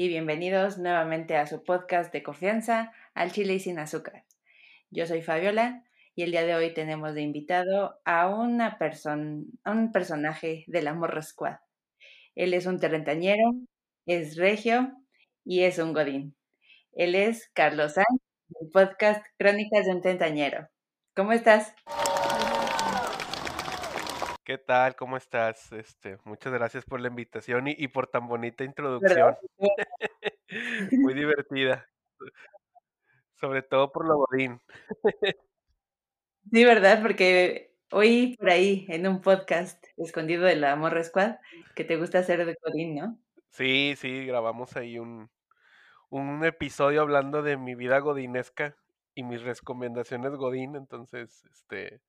Y bienvenidos nuevamente a su podcast de confianza, Al Chile y sin azúcar. Yo soy Fabiola y el día de hoy tenemos de invitado a una persona, a un personaje del Amor Squad. Él es un terrentañero, es regio y es un godín. Él es Carlos Sánchez, del podcast Crónicas de un Trentañero. ¿Cómo estás? ¿Qué tal? ¿Cómo estás? Este, muchas gracias por la invitación y, y por tan bonita introducción. Muy divertida. Sobre todo por lo godín. Sí, ¿verdad? Porque oí por ahí en un podcast escondido de la Morra Squad que te gusta hacer de godín, ¿no? Sí, sí, grabamos ahí un, un episodio hablando de mi vida godinesca y mis recomendaciones godín, entonces, este,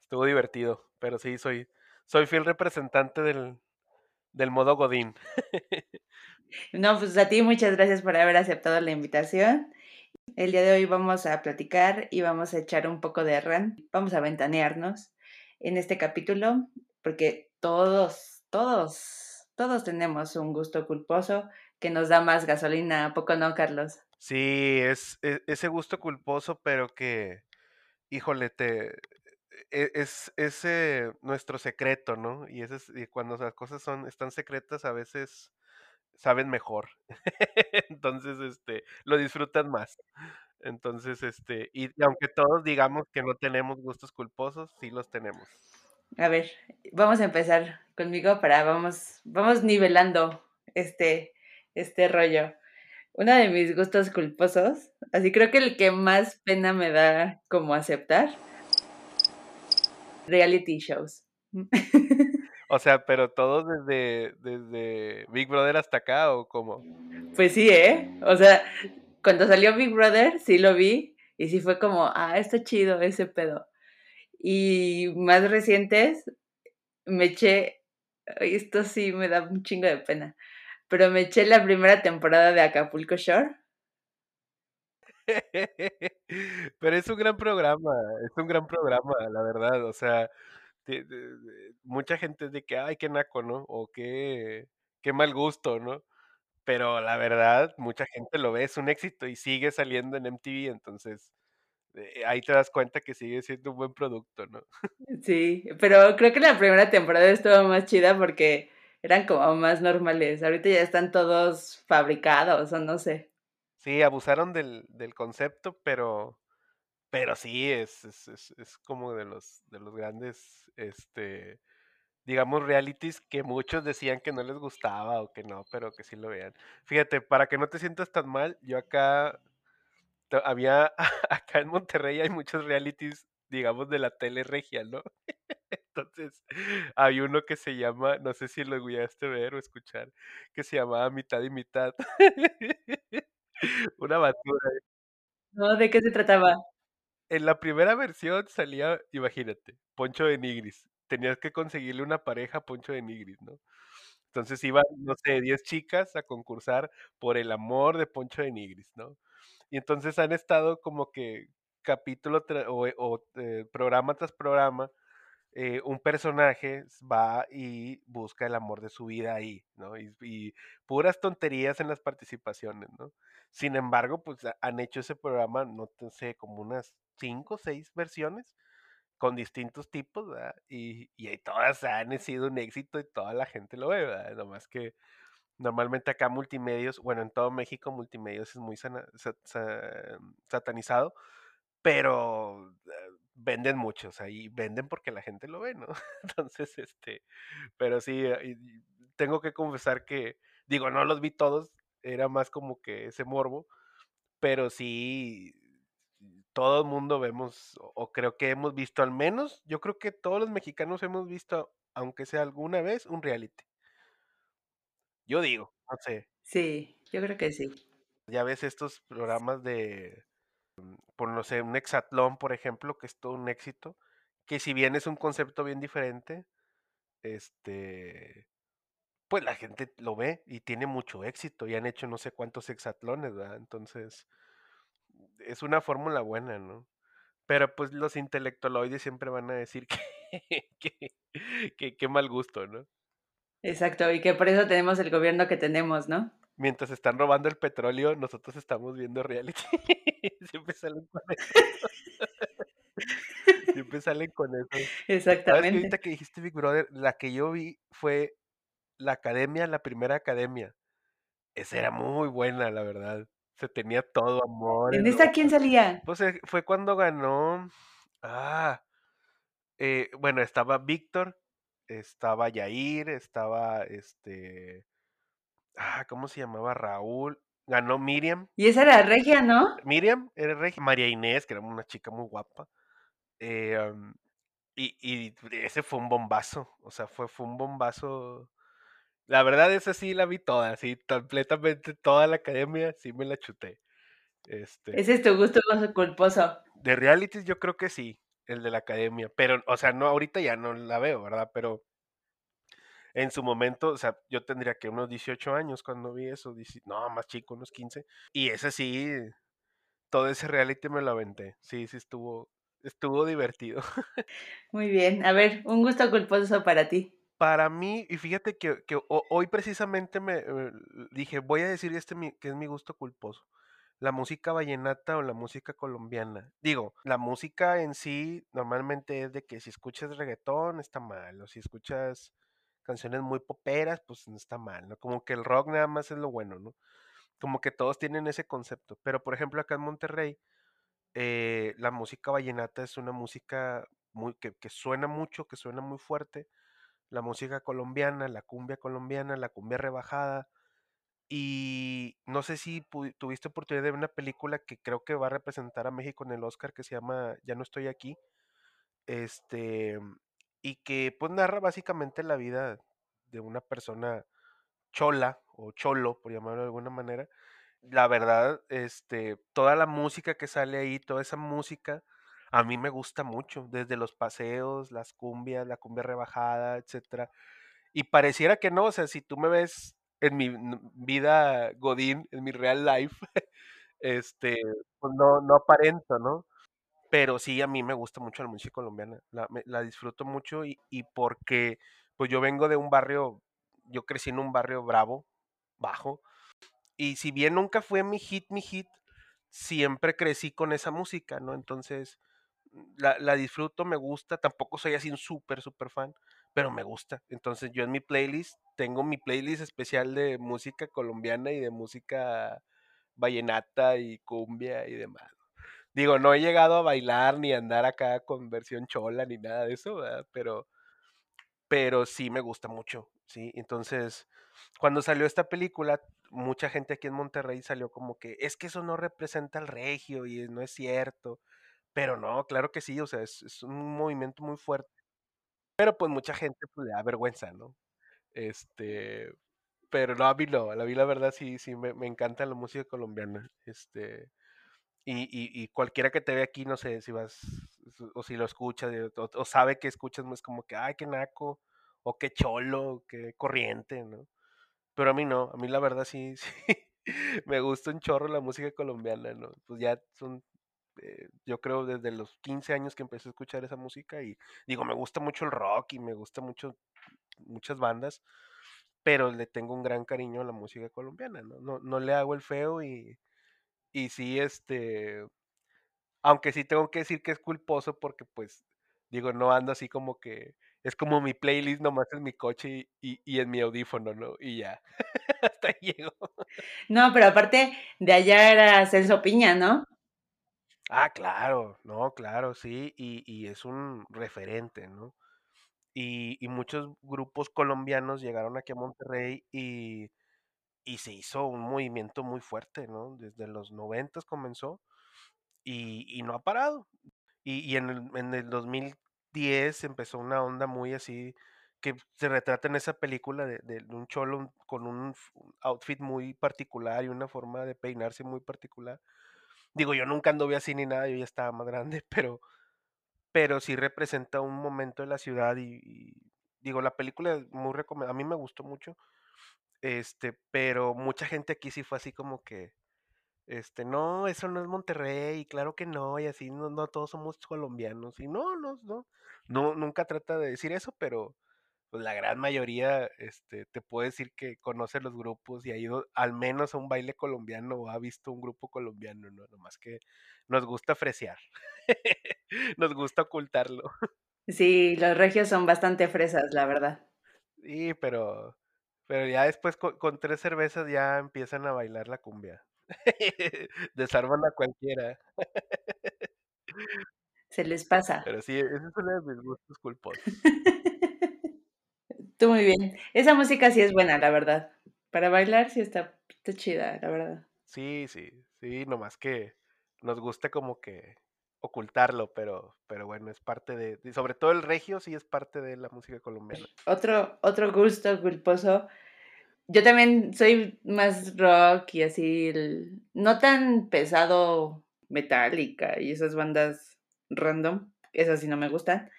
estuvo divertido, pero sí, soy, soy fiel representante del, del modo godín. No, pues a ti muchas gracias por haber aceptado la invitación. El día de hoy vamos a platicar y vamos a echar un poco de rant, vamos a ventanearnos en este capítulo, porque todos, todos, todos tenemos un gusto culposo que nos da más gasolina, ¿a poco no, Carlos? Sí, es, e- ese gusto culposo, pero que, híjole, te, es, es eh, nuestro secreto, ¿no? Y, es- y cuando las cosas son, están secretas, a veces saben mejor. Entonces, este, lo disfrutan más. Entonces, este, y, y aunque todos digamos que no tenemos gustos culposos, sí los tenemos. A ver, vamos a empezar conmigo para vamos, vamos nivelando este, este rollo. Uno de mis gustos culposos, así creo que el que más pena me da como aceptar, reality shows. O sea, pero todos desde, desde Big Brother hasta acá, ¿o cómo? Pues sí, ¿eh? O sea, cuando salió Big Brother, sí lo vi y sí fue como, ah, está chido ese pedo. Y más recientes, me eché, esto sí me da un chingo de pena, pero me eché la primera temporada de Acapulco Shore. Pero es un gran programa, es un gran programa, la verdad. O sea, mucha gente de que, ay, qué naco, ¿no? O qué, qué mal gusto, ¿no? Pero la verdad, mucha gente lo ve, es un éxito y sigue saliendo en MTV, entonces eh, ahí te das cuenta que sigue siendo un buen producto, ¿no? Sí, pero creo que la primera temporada estuvo más chida porque eran como más normales. Ahorita ya están todos fabricados o no sé. Sí, abusaron del, del concepto, pero, pero sí, es, es, es, como de los, de los grandes, este, digamos, realities que muchos decían que no les gustaba o que no, pero que sí lo vean. Fíjate, para que no te sientas tan mal, yo acá había, acá en Monterrey hay muchos realities, digamos, de la tele regia, ¿no? Entonces, hay uno que se llama, no sé si lo llegaste a ver o escuchar, que se llamaba Mitad y Mitad. Una basura. ¿No? ¿De qué se trataba? En la primera versión salía, imagínate, Poncho de Nigris. Tenías que conseguirle una pareja a Poncho de Nigris, ¿no? Entonces iban, no sé, 10 chicas a concursar por el amor de Poncho de Nigris, ¿no? Y entonces han estado como que capítulo o, o, eh, programa tras programa, eh, un personaje va y busca el amor de su vida ahí, ¿no? Y, puras tonterías en las participaciones, ¿no? Sin embargo, pues ha- han hecho ese programa, no sé, como unas cinco o seis versiones con distintos tipos, ¿verdad? Y, y todas han sido un éxito y toda la gente lo ve, ¿verdad? Nomás que normalmente acá multimedios, bueno, en todo México multimedios es muy sana- sa- sa- satanizado, pero eh, venden mucho, o sea, y venden porque la gente lo ve, ¿no? Entonces, este, pero sí, eh, tengo que confesar que, digo, no los vi todos, era más como que ese morbo, pero sí, todo el mundo vemos, o creo que hemos visto al menos, yo creo que todos los mexicanos hemos visto, aunque sea alguna vez, un reality. Yo digo, no sé, Sí, yo creo que sí. ya ves estos programas de, por no sé, un hexatlón, por ejemplo, que es todo un éxito, que si bien es un concepto bien diferente, este, pues la gente lo ve y tiene mucho éxito y han hecho no sé cuántos hexatlones, ¿verdad? Entonces, es una fórmula buena, ¿no? Pero pues los intelectualoides siempre van a decir que, que, que, que mal gusto, ¿no? Exacto, y que por eso tenemos el gobierno que tenemos, ¿no? Mientras están robando el petróleo, nosotros estamos viendo reality. Siempre salen con eso. Siempre salen con eso. ¿Sabes que Exactamente. ahorita que dijiste Big Brother, la que yo vi fue la academia, la primera academia. Esa era muy buena, la verdad. Se tenía todo, amor, ¿En esa quién salía? Pues eh, fue cuando ganó. Ah, eh, bueno, estaba Víctor, estaba Yair, estaba este. Ah, ¿cómo se llamaba? Raúl. Ganó Miriam. Y esa era regia, ¿no? Miriam era regia. María Inés, que era una chica muy guapa. Eh, um, y, y, ese fue un bombazo. O sea, fue, fue un bombazo. La verdad, esa sí la vi toda, sí, completamente toda la academia, sí me la chuté. Este, Ese es tu gusto culposo. De realities yo creo que sí, el de la academia, pero, o sea, no, ahorita ya no la veo, ¿verdad? Pero en su momento, o sea, yo tendría que unos 18 años cuando vi eso, no, más chico, unos 15, y ese sí, todo ese reality me lo aventé, sí, sí estuvo, estuvo divertido. Muy bien, a ver, un gusto culposo para ti. Para mí, y fíjate que, que hoy precisamente me eh, dije, voy a decir este que es mi gusto culposo la música vallenata o la música colombiana. Digo, la música en sí normalmente es de que si escuchas reggaetón está mal, o si escuchas canciones muy poperas, pues no está mal, ¿no? Como que el rock nada más es lo bueno, ¿no? Como que todos tienen ese concepto. Pero por ejemplo acá en Monterrey, eh, la música vallenata es una música muy, que, que suena mucho, que suena muy fuerte. La música colombiana, la cumbia colombiana, la cumbia rebajada, y no sé si tuviste oportunidad de ver una película que creo que va a representar a México en el Oscar que se llama Ya no estoy aquí. Este, y que pues narra básicamente la vida de una persona chola o cholo, por llamarlo de alguna manera. La verdad, este, toda la música que sale ahí, toda esa música, a mí me gusta mucho, desde los paseos, las cumbias, la cumbia rebajada, etcétera. Y pareciera que no, o sea, si tú me ves en mi vida Godín, en mi real life, este, pues no, no aparento, ¿no? Pero sí, a mí me gusta mucho la música colombiana, la, la disfruto mucho y, y, porque pues yo vengo de un barrio, yo crecí en un barrio bravo, bajo, y si bien nunca fue mi hit, mi hit, siempre crecí con esa música, ¿no? Entonces, la, la disfruto, me gusta, tampoco soy así un súper, súper fan, pero me gusta. Entonces yo en mi playlist tengo mi playlist especial de música colombiana y de música vallenata y cumbia y demás. Digo, no he llegado a bailar ni a andar acá con versión chola ni nada de eso, ¿verdad? Pero, pero sí me gusta mucho, ¿sí? Entonces, cuando salió esta película, mucha gente aquí en Monterrey salió como que, es que eso no representa al regio y no es cierto. Pero no, claro que sí, o sea, es, un movimiento muy fuerte pero pues mucha gente pues, le da vergüenza, ¿no? Este, pero no, a mí no, a mí la verdad sí, sí, me, me encanta la música colombiana. Este, y, y, y, cualquiera que te ve aquí, no sé, si vas, o si lo escuchas, o, o sabe que escuchas, es como que, ay, qué naco, o qué cholo, qué corriente, ¿no? Pero a mí no, a mí la verdad sí, me gusta un chorro la música colombiana, ¿no? Pues ya son eh, yo creo desde los 15 años que empecé a escuchar esa música y digo, me gusta mucho el rock y me gusta mucho muchas bandas, pero le tengo un gran cariño a la música colombiana, ¿no? No, no le hago el feo y, y sí, este, aunque sí tengo que decir que es culposo porque pues, digo, no ando así como que, es como mi playlist nomás en mi coche y, y en mi audífono, ¿no? Y ya, hasta ahí llego. No, pero aparte de allá era Celso Piña, ¿no? Ah, claro, no, claro, sí, y, y es un referente, ¿no? Y, y, muchos grupos colombianos llegaron aquí a Monterrey y, y, se hizo un movimiento muy fuerte, ¿no? Desde los noventas comenzó y, y, no ha parado. Y, en el, en, el, 2010 empezó una onda muy así que se retrata en esa película de, de un cholo con un outfit muy particular y una forma de peinarse muy particular Digo, yo nunca anduve así ni nada, yo ya estaba más grande, pero, pero sí representa un momento de la ciudad y, y digo, la película es muy recomendable, a mí me gustó mucho, este, pero mucha gente aquí sí fue así como que, este, no, eso no es Monterrey, claro que no, y así, no, no todos somos colombianos, y no, no, no, no, nunca trata de decir eso, pero, pues la gran mayoría, este, te puede decir que conoce los grupos y ha ido al menos a un baile colombiano o ha visto un grupo colombiano, ¿no? Nomás que nos gusta fresear. nos gusta ocultarlo. Sí, los regios son bastante fresas, la verdad. Sí, pero, pero ya después con, con tres cervezas ya empiezan a bailar la cumbia. Desarman a cualquiera. Se les pasa. Pero sí, ese es uno de mis gustos culposos. Tú muy bien. Esa música sí es buena, la verdad. Para bailar sí está, está chida, la verdad. Sí, sí, sí, nomás que nos gusta como que ocultarlo, pero, pero bueno, es parte de, sobre todo el regio sí es parte de la música colombiana. Otro, otro gusto culposo. Yo también soy más rock y así, no tan pesado metálica y esas bandas random, esas sí no me gustan.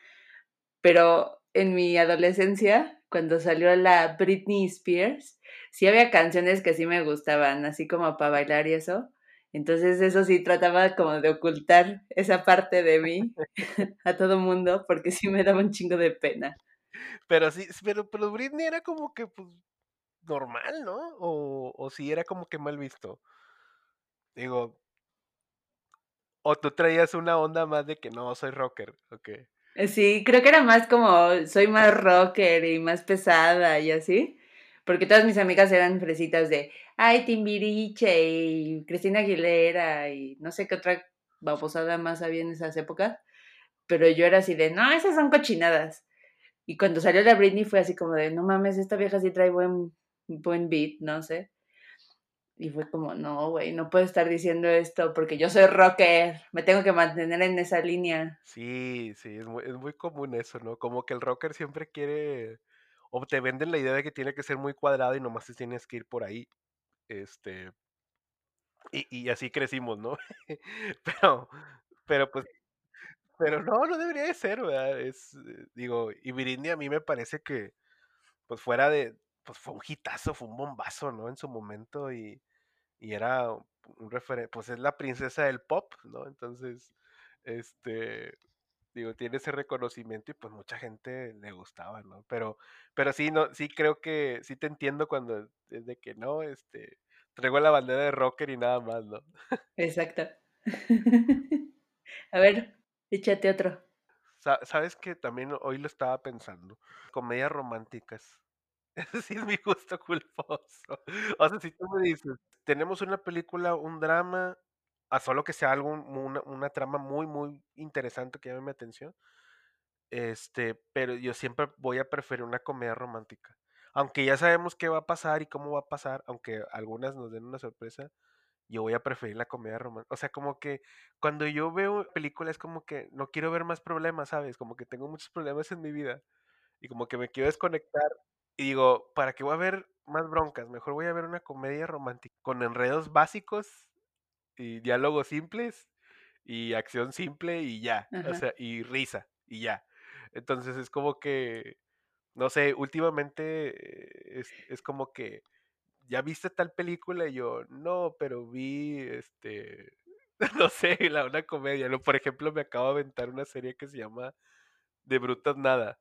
Pero en mi adolescencia, cuando salió la Britney Spears, sí había canciones que sí me gustaban, así como para bailar y eso. Entonces eso sí trataba como de ocultar esa parte de mí a todo mundo porque sí me daba un chingo de pena. Pero sí, pero, pero Britney era como que, pues, normal, ¿no? O, o sí era como que mal visto. Digo, o tú traías una onda más de que no, soy rocker, ok. Eh, Sí, creo que era más como soy más rocker y más pesada y así. Porque todas mis amigas eran fresitas de, ay, Timbiriche y Cristina Aguilera y no sé qué otra babosada más había en esas épocas. Pero yo era así de, no, esas son cochinadas. Y cuando salió la Britney fue así como de, no mames, esta vieja sí trae buen, buen beat, no sé. Y fue como, no, güey, no puedo estar diciendo esto porque yo soy rocker, me tengo que mantener en esa línea. Sí, sí, es muy, es muy común eso, ¿no? Como que el rocker siempre quiere, o te venden la idea de que tiene que ser muy cuadrado y nomás te tienes que ir por ahí. Este, y, y así crecimos, ¿no? Pero, pero pues, pero no, no debería de ser, ¿verdad? Es, eh, digo, y Britney a mí me parece que, pues fuera de, pues fue un hitazo, fue un bombazo, ¿no? En su momento y, y era un referente, pues es la princesa del pop, ¿no? Entonces, este, digo, tiene ese reconocimiento y pues mucha gente le gustaba, ¿no? Pero, pero sí, no, sí creo que, sí te entiendo cuando es de que no, este, traigo la bandera de rocker y nada más, ¿no? Exacto. A ver, échate otro. Sa- Sabes que también hoy lo estaba pensando, comedias románticas. Ese sí es mi gusto culposo. O sea, si tú me dices, tenemos una película, un drama, a solo que sea algo, una, una trama muy, muy interesante que llame mi atención, este, pero yo siempre voy a preferir una comedia romántica. Aunque ya sabemos qué va a pasar y cómo va a pasar, aunque algunas nos den una sorpresa, yo voy a preferir la comedia romántica. O sea, como que cuando yo veo películas, como que no quiero ver más problemas, ¿sabes? Como que tengo muchos problemas en mi vida y como que me quiero desconectar y digo, ¿para qué voy a ver más broncas? Mejor voy a ver una comedia romántica con enredos básicos y diálogos simples y acción simple y ya, o sea, y risa y ya. Entonces es como que, no sé, últimamente es, es como que, ¿ya viste tal película? Y yo, no, pero vi, este, no sé, la, una comedia, ¿no? Por ejemplo, me acabo de aventar una serie que se llama De Brutas Nada.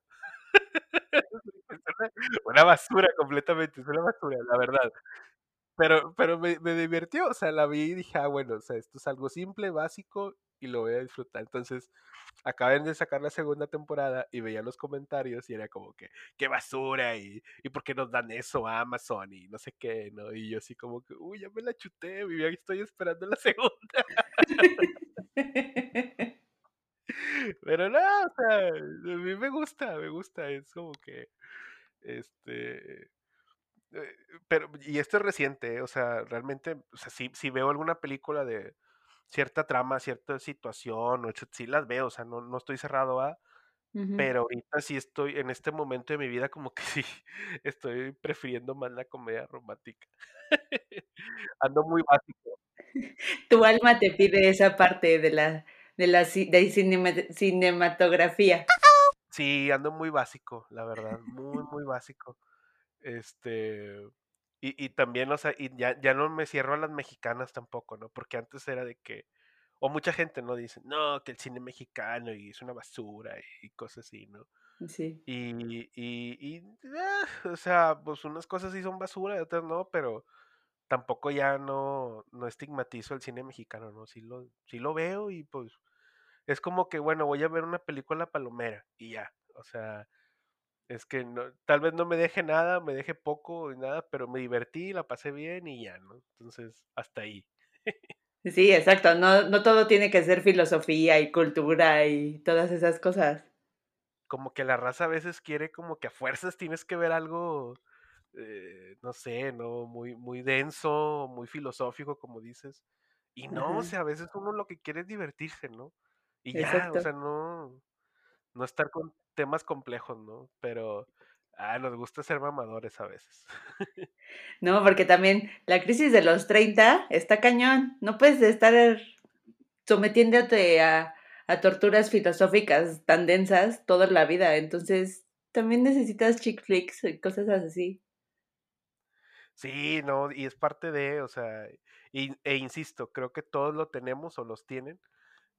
Una basura completamente, es una basura, la verdad. Pero, pero me, me divirtió, o sea, la vi y dije, ah, bueno, o sea, esto es algo simple, básico y lo voy a disfrutar. Entonces, acaban de sacar la segunda temporada y veía los comentarios y era como que, qué basura y, y por qué nos dan eso a Amazon y no sé qué, ¿no? Y yo así como que, uy, ya me la chuté, mi vida, estoy esperando la segunda. Pero no, o sea, a mí me gusta, me gusta, es como que, este, eh, pero, y esto es reciente, ¿eh? o sea, realmente, o sea, si, si veo alguna película de cierta trama, cierta situación, o sí las veo, o sea, no, no estoy cerrado a, pero ahorita sí estoy, en este momento de mi vida, como que sí, estoy prefiriendo más la comedia romántica. Ando muy básico. Tu alma te pide esa parte de la, de la de cinema- cinematografía. Sí, ando muy básico, la verdad, muy, muy básico. Este, y, y también, o sea, y ya, ya no me cierro a las mexicanas tampoco, ¿no? Porque antes era de que, o mucha gente, ¿no? Dice, no, que el cine mexicano y es una basura y cosas así, ¿no? Sí. Y, y, y ah, o sea, pues unas cosas sí son basura y otras no, pero tampoco ya no, no estigmatizo el cine mexicano, ¿no? Sí lo, sí lo veo y pues es como que, bueno, voy a ver una película palomera y ya, o sea, es que no, tal vez no me deje nada, me deje poco y nada, pero me divertí, la pasé bien y ya, ¿no? Entonces, hasta ahí. Sí, exacto. No, no todo tiene que ser filosofía y cultura y todas esas cosas. Como que la raza a veces quiere como que a fuerzas tienes que ver algo, eh, no sé, ¿no? Muy, muy denso, muy filosófico, como dices. Y no, o sea, a veces uno lo que quiere es divertirse, ¿no? Y ya, o sea, no, no estar con temas complejos, ¿no? Pero, ah, nos gusta ser mamadores a veces. No, porque también la crisis de los 30 está cañón. No puedes estar sometiéndote a, a torturas filosóficas tan densas toda la vida. Entonces, también necesitas chick flicks y cosas así. Sí, no, y es parte de, o sea, y- e insisto, creo que todos lo tenemos o los tienen,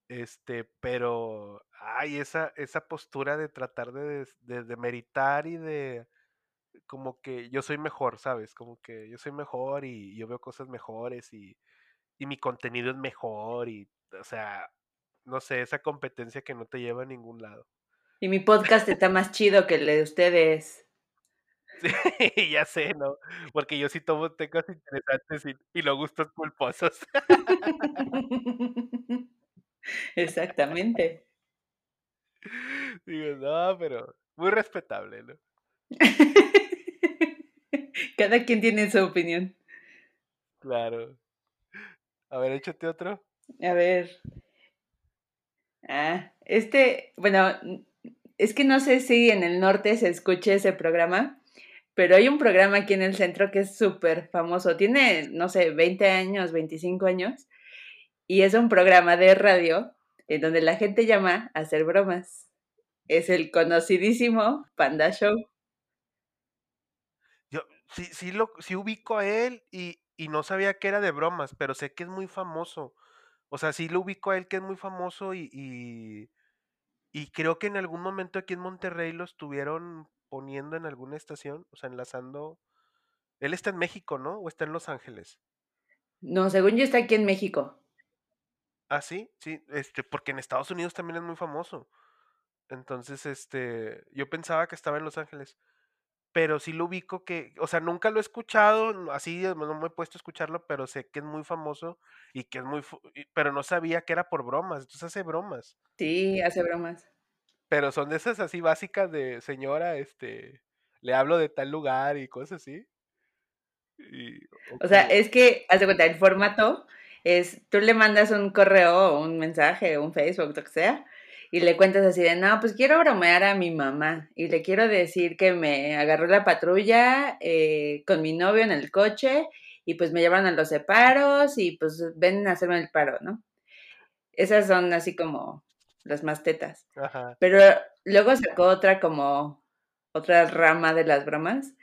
este, pero hay esa, esa postura de tratar de, de, de meritar y de como que yo soy mejor, ¿sabes? Como que yo soy mejor y yo veo cosas mejores y, y mi contenido es mejor y, o sea, no sé, esa competencia que no te lleva a ningún lado. Y mi podcast está más chido que el de ustedes. Sí, ya sé, ¿no? Porque yo sí tomo temas interesantes y, y los gustos culposos. Exactamente. Digo, no, pero muy respetable, ¿no? Cada quien tiene su opinión. Claro. A ver, échate otro. A ver. Ah, este, bueno, es que no sé si en el norte se escuche ese programa, pero hay un programa aquí en el centro que es súper famoso. Tiene, no sé, 20 años, 25 años, y es un programa de radio en donde la gente llama a hacer bromas. Es el conocidísimo Panda Show. Yo sí, sí lo, sí ubico a él y, y no sabía que era de bromas, pero sé que es muy famoso. O sea, sí lo ubico a él que es muy famoso y, y, y creo que en algún momento aquí en Monterrey lo estuvieron poniendo en alguna estación, o sea, enlazando. Él está en México, ¿no? O está en Los Ángeles. No, según yo está aquí en México. Ah, sí, sí, este, porque en Estados Unidos también es muy famoso. Entonces, este, yo pensaba que estaba en Los Ángeles. Pero sí lo ubico que, o sea, nunca lo he escuchado, así no me he puesto a escucharlo, pero sé que es muy famoso y que es muy, pero no sabía que era por bromas, entonces hace bromas. Sí, hace bromas. Pero son de esas así básicas de señora, este, le hablo de tal lugar y cosas así. Y, o O sea, es que, haz de cuenta, el formato es, tú le mandas un correo o un mensaje, un Facebook, lo que sea, y le cuentas así de, no, pues quiero bromear a mi mamá y le quiero decir que me agarró la patrulla eh, con mi novio en el coche y pues me llevaron a los separos y pues ven a hacerme el paro, ¿no? Esas son así como las más tetas. ajá, Pero luego sacó otra como, otra rama de las bromas,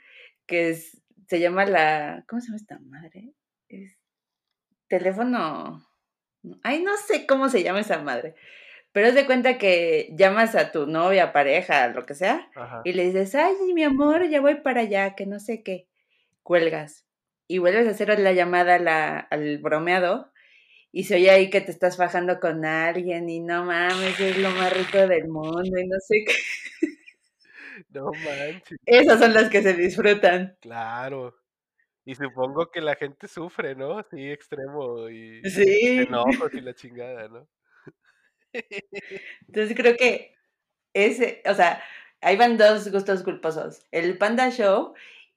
que es, se llama la, ¿cómo se llama esta madre? Es teléfono, ay, no sé cómo se llama esa madre, pero haz de cuenta que llamas a tu novia, pareja, lo que sea, ajá. y le dices, ay, mi amor, ya voy para allá, que no sé qué, cuelgas, y vuelves a hacer la llamada la- al bromeado, y se oye ahí que te estás fajando con alguien, y no mames, es lo más rico del mundo, y no sé qué. No manches, Esas son las que se disfrutan. claro. Y supongo que la gente sufre, ¿no? Sí, extremo y Sí. enojos y la chingada, ¿no? Entonces creo que ese, o sea, ahí van dos gustos culposos. El Panda Show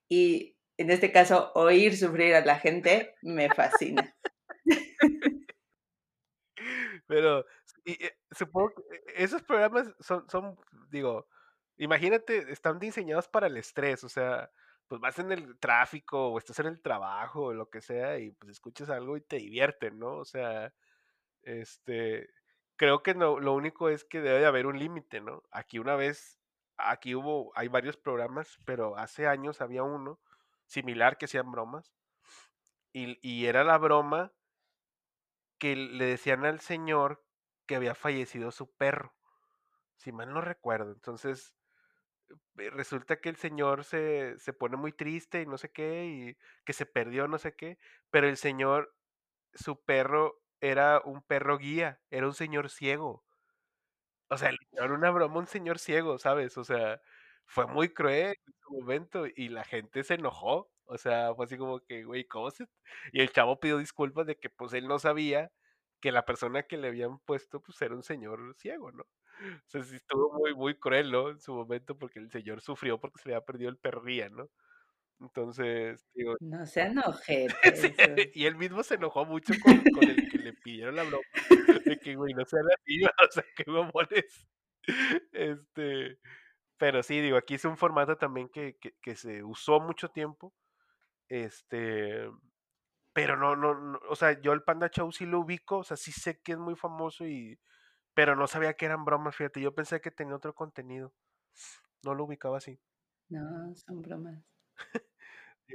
y en este caso oír sufrir a la gente me fascina. Pero y, eh, supongo que e esos programas son son, digo, imagínate, están diseñados para el estrés, o sea, pues vas en el tráfico o estás en el trabajo o lo que sea y, pues, escuchas algo y te divierten, ¿no? O sea, este, creo que no lo único es que debe de haber un límite, ¿no? Aquí una vez aquí hubo hay varios programas, pero hace años había uno similar que hacían bromas, y y era la broma que le decían al señor que había fallecido su perro, si mal no recuerdo. Entonces, resulta que el señor se, se pone muy triste y no sé qué, y que se perdió no sé qué, pero el señor, su perro era un perro guía, era un señor ciego. O sea, hicieron una broma un señor ciego, ¿sabes? O sea, fue muy cruel en su momento y la gente se enojó. O sea, fue así como que, güey, ¿cómo se...? Y el chavo pidió disculpas de que pues él no sabía que la persona que le habían puesto pues era un señor ciego, ¿no? O sea, sí estuvo muy, muy cruel, ¿no? En su momento porque el señor sufrió porque se le había perdido el perría, ¿no? Entonces, digo, No sean sí, ojetes. y él mismo se enojó mucho con, con el que le pidieron la broma. De que, güey, no sean así, o sea, qué mamones. Este, pero sí, digo, aquí es un formato también que, que, que se usó mucho tiempo. Este, pero no, no, no, o sea, yo el Panda Show sí lo ubico, o sea, sí sé que es muy famoso y, pero no sabía que eran bromas, fíjate, yo pensé que tenía otro contenido. No lo ubicaba así. No, son bromas.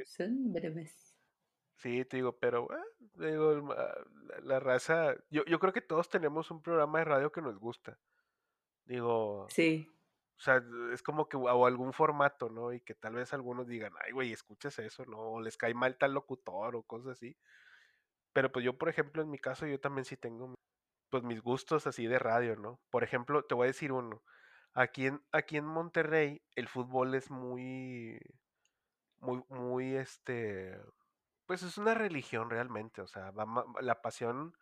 Son breves. Sí, te digo, pero ah, digo, el ma- la, la raza, yo, yo creo que todos tenemos un programa de radio que nos gusta. Digo, Sí. o sea, es como que, o algún formato, ¿no? Y que tal vez algunos digan, ay, güey, escuchas eso, ¿no? O les cae mal tal locutor o cosas así. Pero pues yo, por ejemplo, en mi caso, yo también sí tengo, pues mis gustos así de radio, ¿no? Por ejemplo, te voy a decir uno. Aquí en, aquí en Monterrey, el fútbol es muy, muy, muy, este, pues es una religión realmente, o sea, la pasión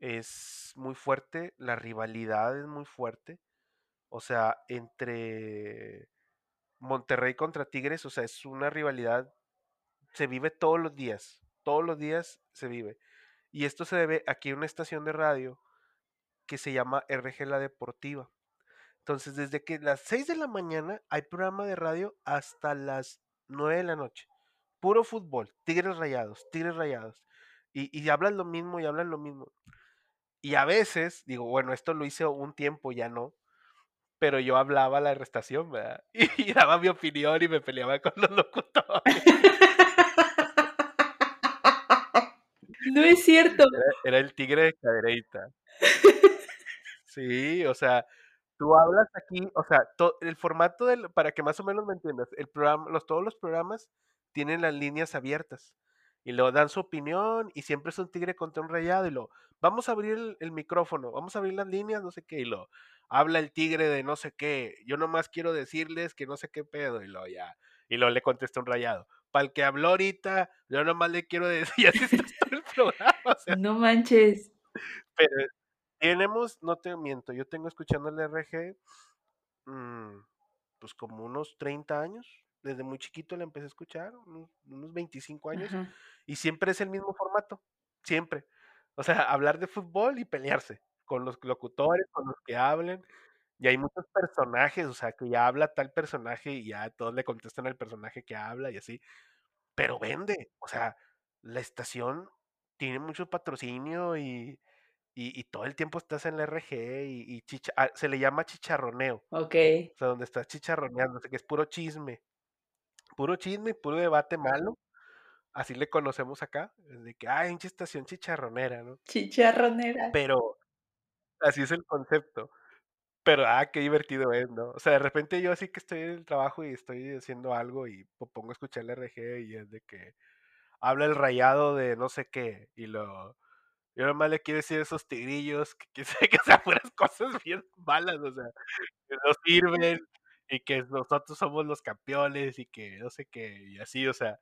es muy fuerte, la rivalidad es muy fuerte, o sea, entre Monterrey contra Tigres, o sea, es una rivalidad, se vive todos los días, todos los días se vive. Y esto se debe aquí a una estación de radio que se llama RG La Deportiva. Entonces, desde que las 6 de la mañana hay programa de radio hasta las 9 de la noche. Puro fútbol, Tigres Rayados, Tigres Rayados. Y, y hablan lo mismo y hablan lo mismo. Y a veces, digo, bueno, esto lo hice un tiempo, ya no, pero yo hablaba a la estación, ¿verdad? Y, daba mi opinión y me peleaba con los locutores. No es cierto. Era, era el tigre de cadereita. Sí, o sea, tú hablas aquí, o sea, to- el formato del, para que más o menos me entiendas, el programa, los, todos los programas tienen las líneas abiertas y luego dan su opinión y siempre es un tigre contra un rayado y lo vamos a abrir el, el micrófono, vamos a abrir las líneas, no sé qué, y lo habla el tigre de no sé qué, yo nomás quiero decirles que no sé qué pedo, y lo ya, y luego le contesta un rayado. Para el que habló ahorita, yo nomás le quiero decir, y así está todo el programa, o sea, No manches. pero tenemos, no te miento, yo tengo escuchando el RG, mm, pues como unos 30 años, desde muy chiquito le empecé a escuchar, unos, unos 25 años, y siempre es el mismo formato, siempre. O sea, hablar de fútbol y pelearse con los locutores, con los que hablen, y hay muchos personajes, o sea, que ya habla tal personaje y ya todos le contestan al personaje que habla y así, pero vende, o sea, la estación tiene mucho patrocinio y, y, y todo el tiempo estás en la RG y, y chicha- ah, se le llama chicharroneo, Ok. o sea, donde estás chicharroneando, que es puro chisme, puro chisme, puro debate malo, así le conocemos acá, de que, ay, hinche estación chicharronera, ¿no? Chicharronera. Pero así es el concepto. Pero, ah, qué divertido es, ¿no? O sea, de repente yo así que estoy en el trabajo y estoy haciendo algo y po- pongo a escuchar el RG y es de que habla el rayado de no sé qué y lo... Yo nomás le quiero decir esos tigrillos que, que, sé que sean puras cosas bien malas, o sea, que no sirven y que nosotros somos los campeones y que no sé qué, y así, o sea,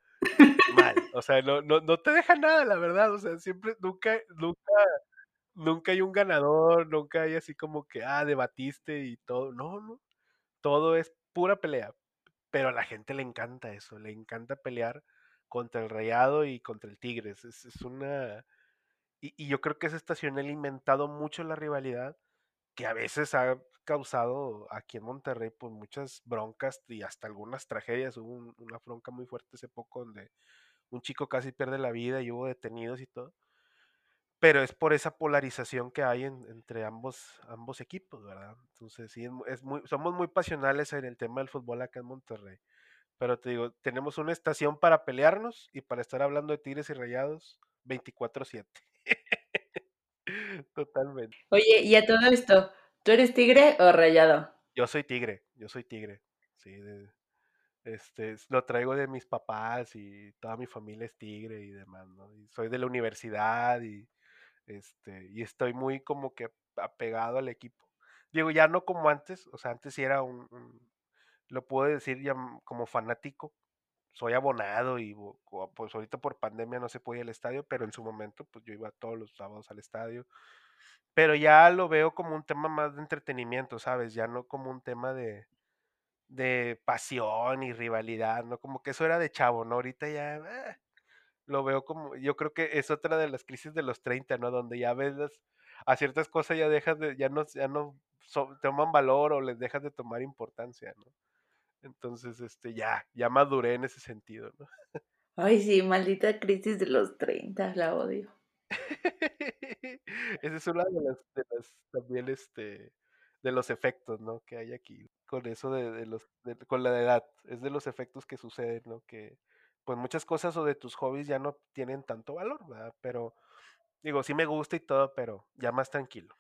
mal. O sea, no, no, no te deja nada, la verdad, o sea, siempre, nunca, nunca, nunca hay un ganador, nunca hay así como que, ah, debatiste y todo, no, no, todo es pura pelea, pero a la gente le encanta eso, le encanta pelear contra el Rayado y contra el Tigres, es, es una... Y, yo creo que esa estación ha alimentado mucho la rivalidad que a veces ha causado aquí en Monterrey pues muchas broncas y hasta algunas tragedias. Hubo un- una bronca muy fuerte hace poco donde un chico casi pierde la vida y hubo detenidos y todo. Pero es por esa polarización que hay en- entre ambos, equipos, ¿verdad? Entonces sí, somos muy pasionales en el tema del fútbol acá en Monterrey. Pero te digo, tenemos una estación para pelearnos y para estar hablando de Tigres y Rayados 24/7. Totalmente. Oye, y a todo esto, ¿tú eres tigre o rayado? Yo soy tigre, yo soy tigre. sí, de- este, lo traigo de mis papás y toda mi familia es tigre y demás, ¿no? Y soy de la universidad y, este, y estoy muy como que apegado al equipo. Digo, ya no como antes, o sea, antes sí era un, un- lo puedo decir ya m- como fanático, soy abonado y pues ahorita por pandemia no se puede ir al estadio, pero en su momento pues yo iba todos los sábados al estadio, pero ya lo veo como un tema más de entretenimiento, ¿sabes? Ya no como un tema de, de pasión y rivalidad, ¿no? Como que eso era de chavo, ¿no? Ahorita ya eh, lo veo como, yo creo que es otra de las crisis de los 30, ¿no? Donde ya ves las- a ciertas cosas ya dejas de, ya no, ya no toman valor o les dejas de tomar importancia, ¿no? Entonces, este, ya, ya maduré en ese sentido, ¿no? Ay, sí, maldita crisis de los 30, la odio. Esa es una de las, de las también, este, de los efectos, ¿no? Que hay aquí con eso de, de los, de- con la edad. Es de los efectos que suceden, ¿no? Que, pues muchas cosas o de tus hobbies ya no tienen tanto valor, ¿verdad? Pero, digo, sí me gusta y todo, pero ya más tranquilo.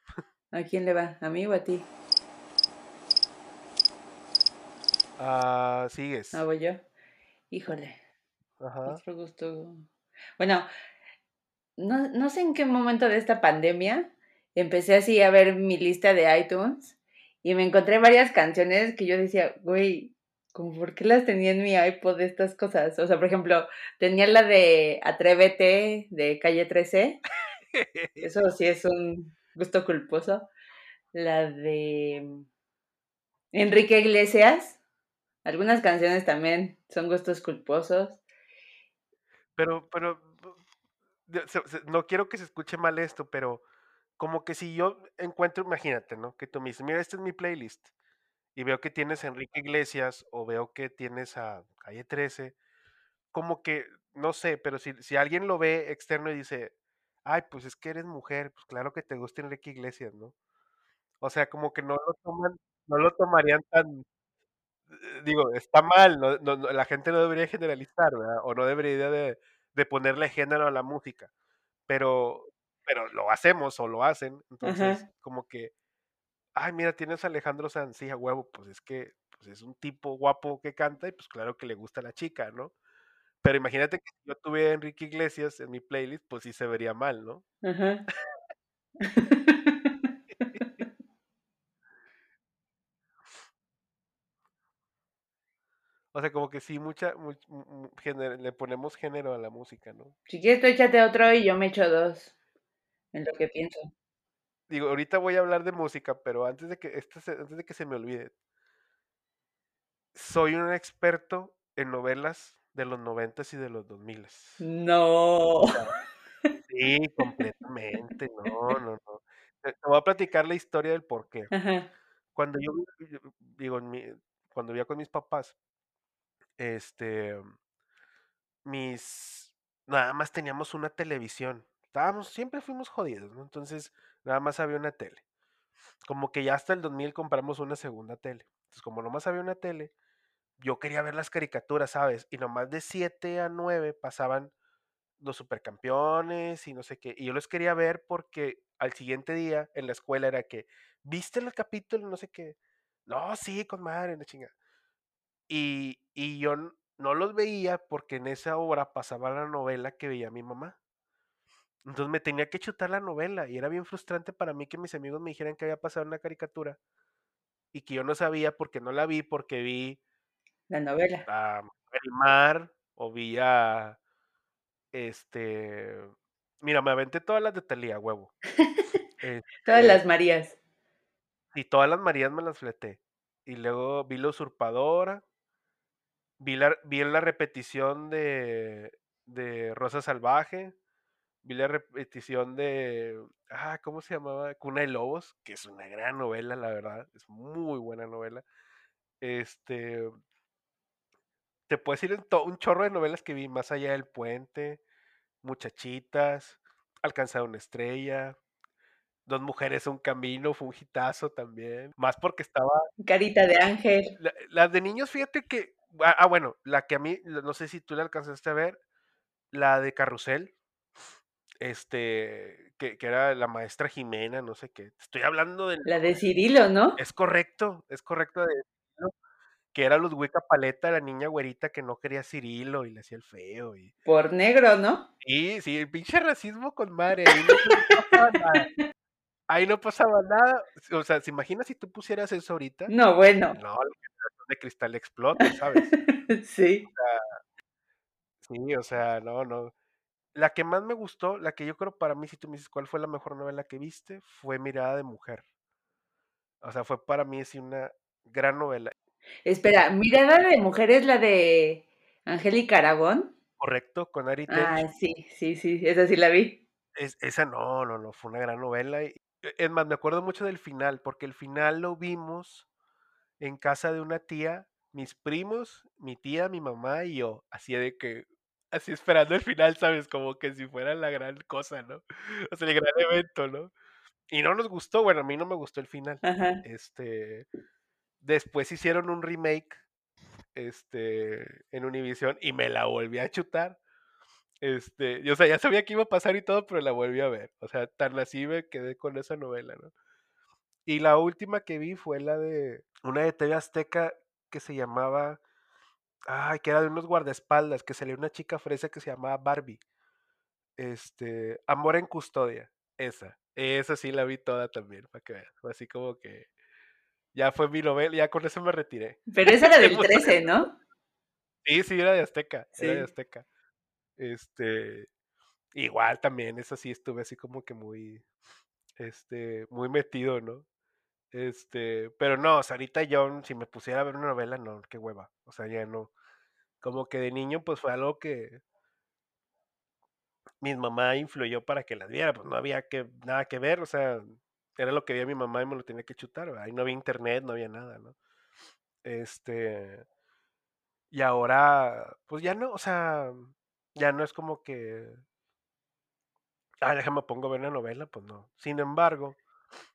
¿A quién le va? ¿A mí o a ti? Ah, sigues. Ah, voy yo. Híjole, Ajá. otro gusto. Bueno, no, no sé en qué momento de esta pandemia empecé así a ver mi lista de iTunes y me encontré varias canciones que yo decía, güey, ¿cómo por qué las tenía en mi iPod estas cosas? O sea, por ejemplo, tenía la de Atrévete de Calle 13, eso sí es un gusto culposo. La de Enrique Iglesias, algunas canciones también son gustos culposos. Pero, pero, no quiero que se escuche mal esto, pero como que si yo encuentro, imagínate, ¿no? Que tú me dices, mira, esta es mi playlist. y veo que tienes a Enrique Iglesias o veo que tienes a Calle 13, como que, no sé, pero si, si alguien lo ve externo y dice, ay, pues es que eres mujer, pues claro que te gusta Enrique Iglesias, ¿no? O sea, como que no lo toman, no lo tomarían tan, digo, está mal, no, no- no- la gente no debería generalizar, ¿verdad? O no debería de, de ponerle género a la música, pero, pero lo hacemos o lo hacen, entonces Ajá, como que Ay, mira, tienes a Alejandro Sanz, sí, a huevo, pues es que pues es un tipo guapo que canta y pues claro que le gusta a la chica, ¿no? Pero imagínate que si yo tuviera a Enrique Iglesias en mi playlist, pues sí se vería mal, ¿no? ajá. O sea, como que sí, mucha, much- género- le ponemos género a la música, ¿no? Si quieres, tú échate otro y yo me echo dos, en lo que pienso. Digo, ahorita voy a hablar de música, pero antes de que, este se- antes de que se me olvide, soy un experto en novelas de los noventas y de los dos miles. No. Sí, completamente, no, no, no. Te, voy a platicar la historia del por qué. Ajá. Cuando yo, digo, mi, cuando vivía con mis papás, este, mis, nada más teníamos una televisión. Estábamos, siempre fuimos jodidos, ¿no? Entonces, nada más había una tele. Como que ya hasta el 2000 compramos una segunda tele. Entonces, como nomás había una tele, yo quería ver las caricaturas, ¿sabes? Y nomás de 7 a 9 pasaban los supercampeones y no sé qué. Y yo los quería ver porque al siguiente día en la escuela era que, ¿viste el capítulo? No sé qué. No, sí, con madre, la chinga. Y, y yo no los veía porque en esa hora pasaba la novela que veía mi mamá. Entonces me tenía que chutar la novela y era bien frustrante para mí que mis amigos me dijeran que había pasado una caricatura y que yo no sabía porque no la vi, porque vi La novela. a Marimar o vi a este. Mira, me aventé todas las de Talía, huevo. Todas Este, las Marías. y todas las Marías me las fleté. Y luego vi La Usurpadora. Vi la, vi la repetición de, de Rosa Salvaje. Vi la repetición de. Ah, ¿cómo se llamaba? Cuna de Lobos, que es una gran novela, la verdad. Es muy buena novela. Este. Te puedo decir un, to- un chorro de novelas que vi más allá del puente. Muchachitas. Alcanzar una estrella. Dos mujeres, un camino, fue un hitazo también. Más porque estaba. Carita de ángel. la- las de niños, fíjate que. Ah, ah, bueno, la que a mí, no sé si tú la alcanzaste a ver, la de Carrusel. Este, que, que era la maestra Jimena, no sé qué. Estoy hablando del. La de Cirilo, ¿no? Es correcto, es correcto de decirlo, que era Ludwika Paleta, la niña güerita que no quería Cirilo y le hacía el feo y Por negro, ¿no? Sí, sí, el pinche racismo con madre, ahí no pasaba nada. Ahí no pasaba nada. O sea, ¿se imagina si tú pusieras eso ahorita? No, bueno. No, de cristal explota, ¿sabes? Sí. O sea sí, o sea, no, no. La que más me gustó, la que yo creo para mí, si tú me dices cuál fue la mejor novela que viste, fue Mirada de mujer. O sea, fue para mí así una gran novela. Espera, ¿Mirada de mujer es la de Angélica Aragón? Correcto, con Ari Ah, sí, sí, sí, esa sí la vi. Es esa no, no, no, fue una gran novela e es más, me acuerdo mucho del final, porque el final lo vimos en casa de una tía, mis primos, mi tía, mi mamá y yo, así de que así esperando el final, ¿sabes? Como que si fuera la gran cosa, ¿no? O sea, el gran evento, ¿no? Y no nos gustó, bueno, a mí no me gustó el final. Ajá. Este, después hicieron un remake, este, en Univisión y me la volví a chutar. Este, y o sea, ya sabía que iba a pasar y todo, pero la volví a ver. O sea, tan así me quedé con esa novela, ¿no? Y la última que vi fue la de una de TV Azteca que se llamaba, ay, que era de unos guardaespaldas, que salía una chica fresa que se llamaba Barbie. Este, Amor en custodia, esa. Esa sí la vi toda también, para que veas. Fue así como que ya fue mi novela, ya con eso me retiré. Pero esa era del puse 13, ¿no? Sí, sí, era de Azteca, era de. Azteca. Este, igual también, esa sí estuve así como que muy, este, muy metido, ¿no? Este, pero no, Sarita Young, si me pusiera a ver una novela, no, qué hueva. O sea, ya no. Como que de niño, pues fue algo que mi mamá influyó para que las viera, pues no había que, nada que ver, o sea, era lo que veía mi mamá y me lo tenía que chutar, ahí no había internet, no había nada, ¿no? Este, y ahora, pues ya no, o sea, ya no es como que, ah, déjame pongo a ver una novela, pues no. Sin embargo,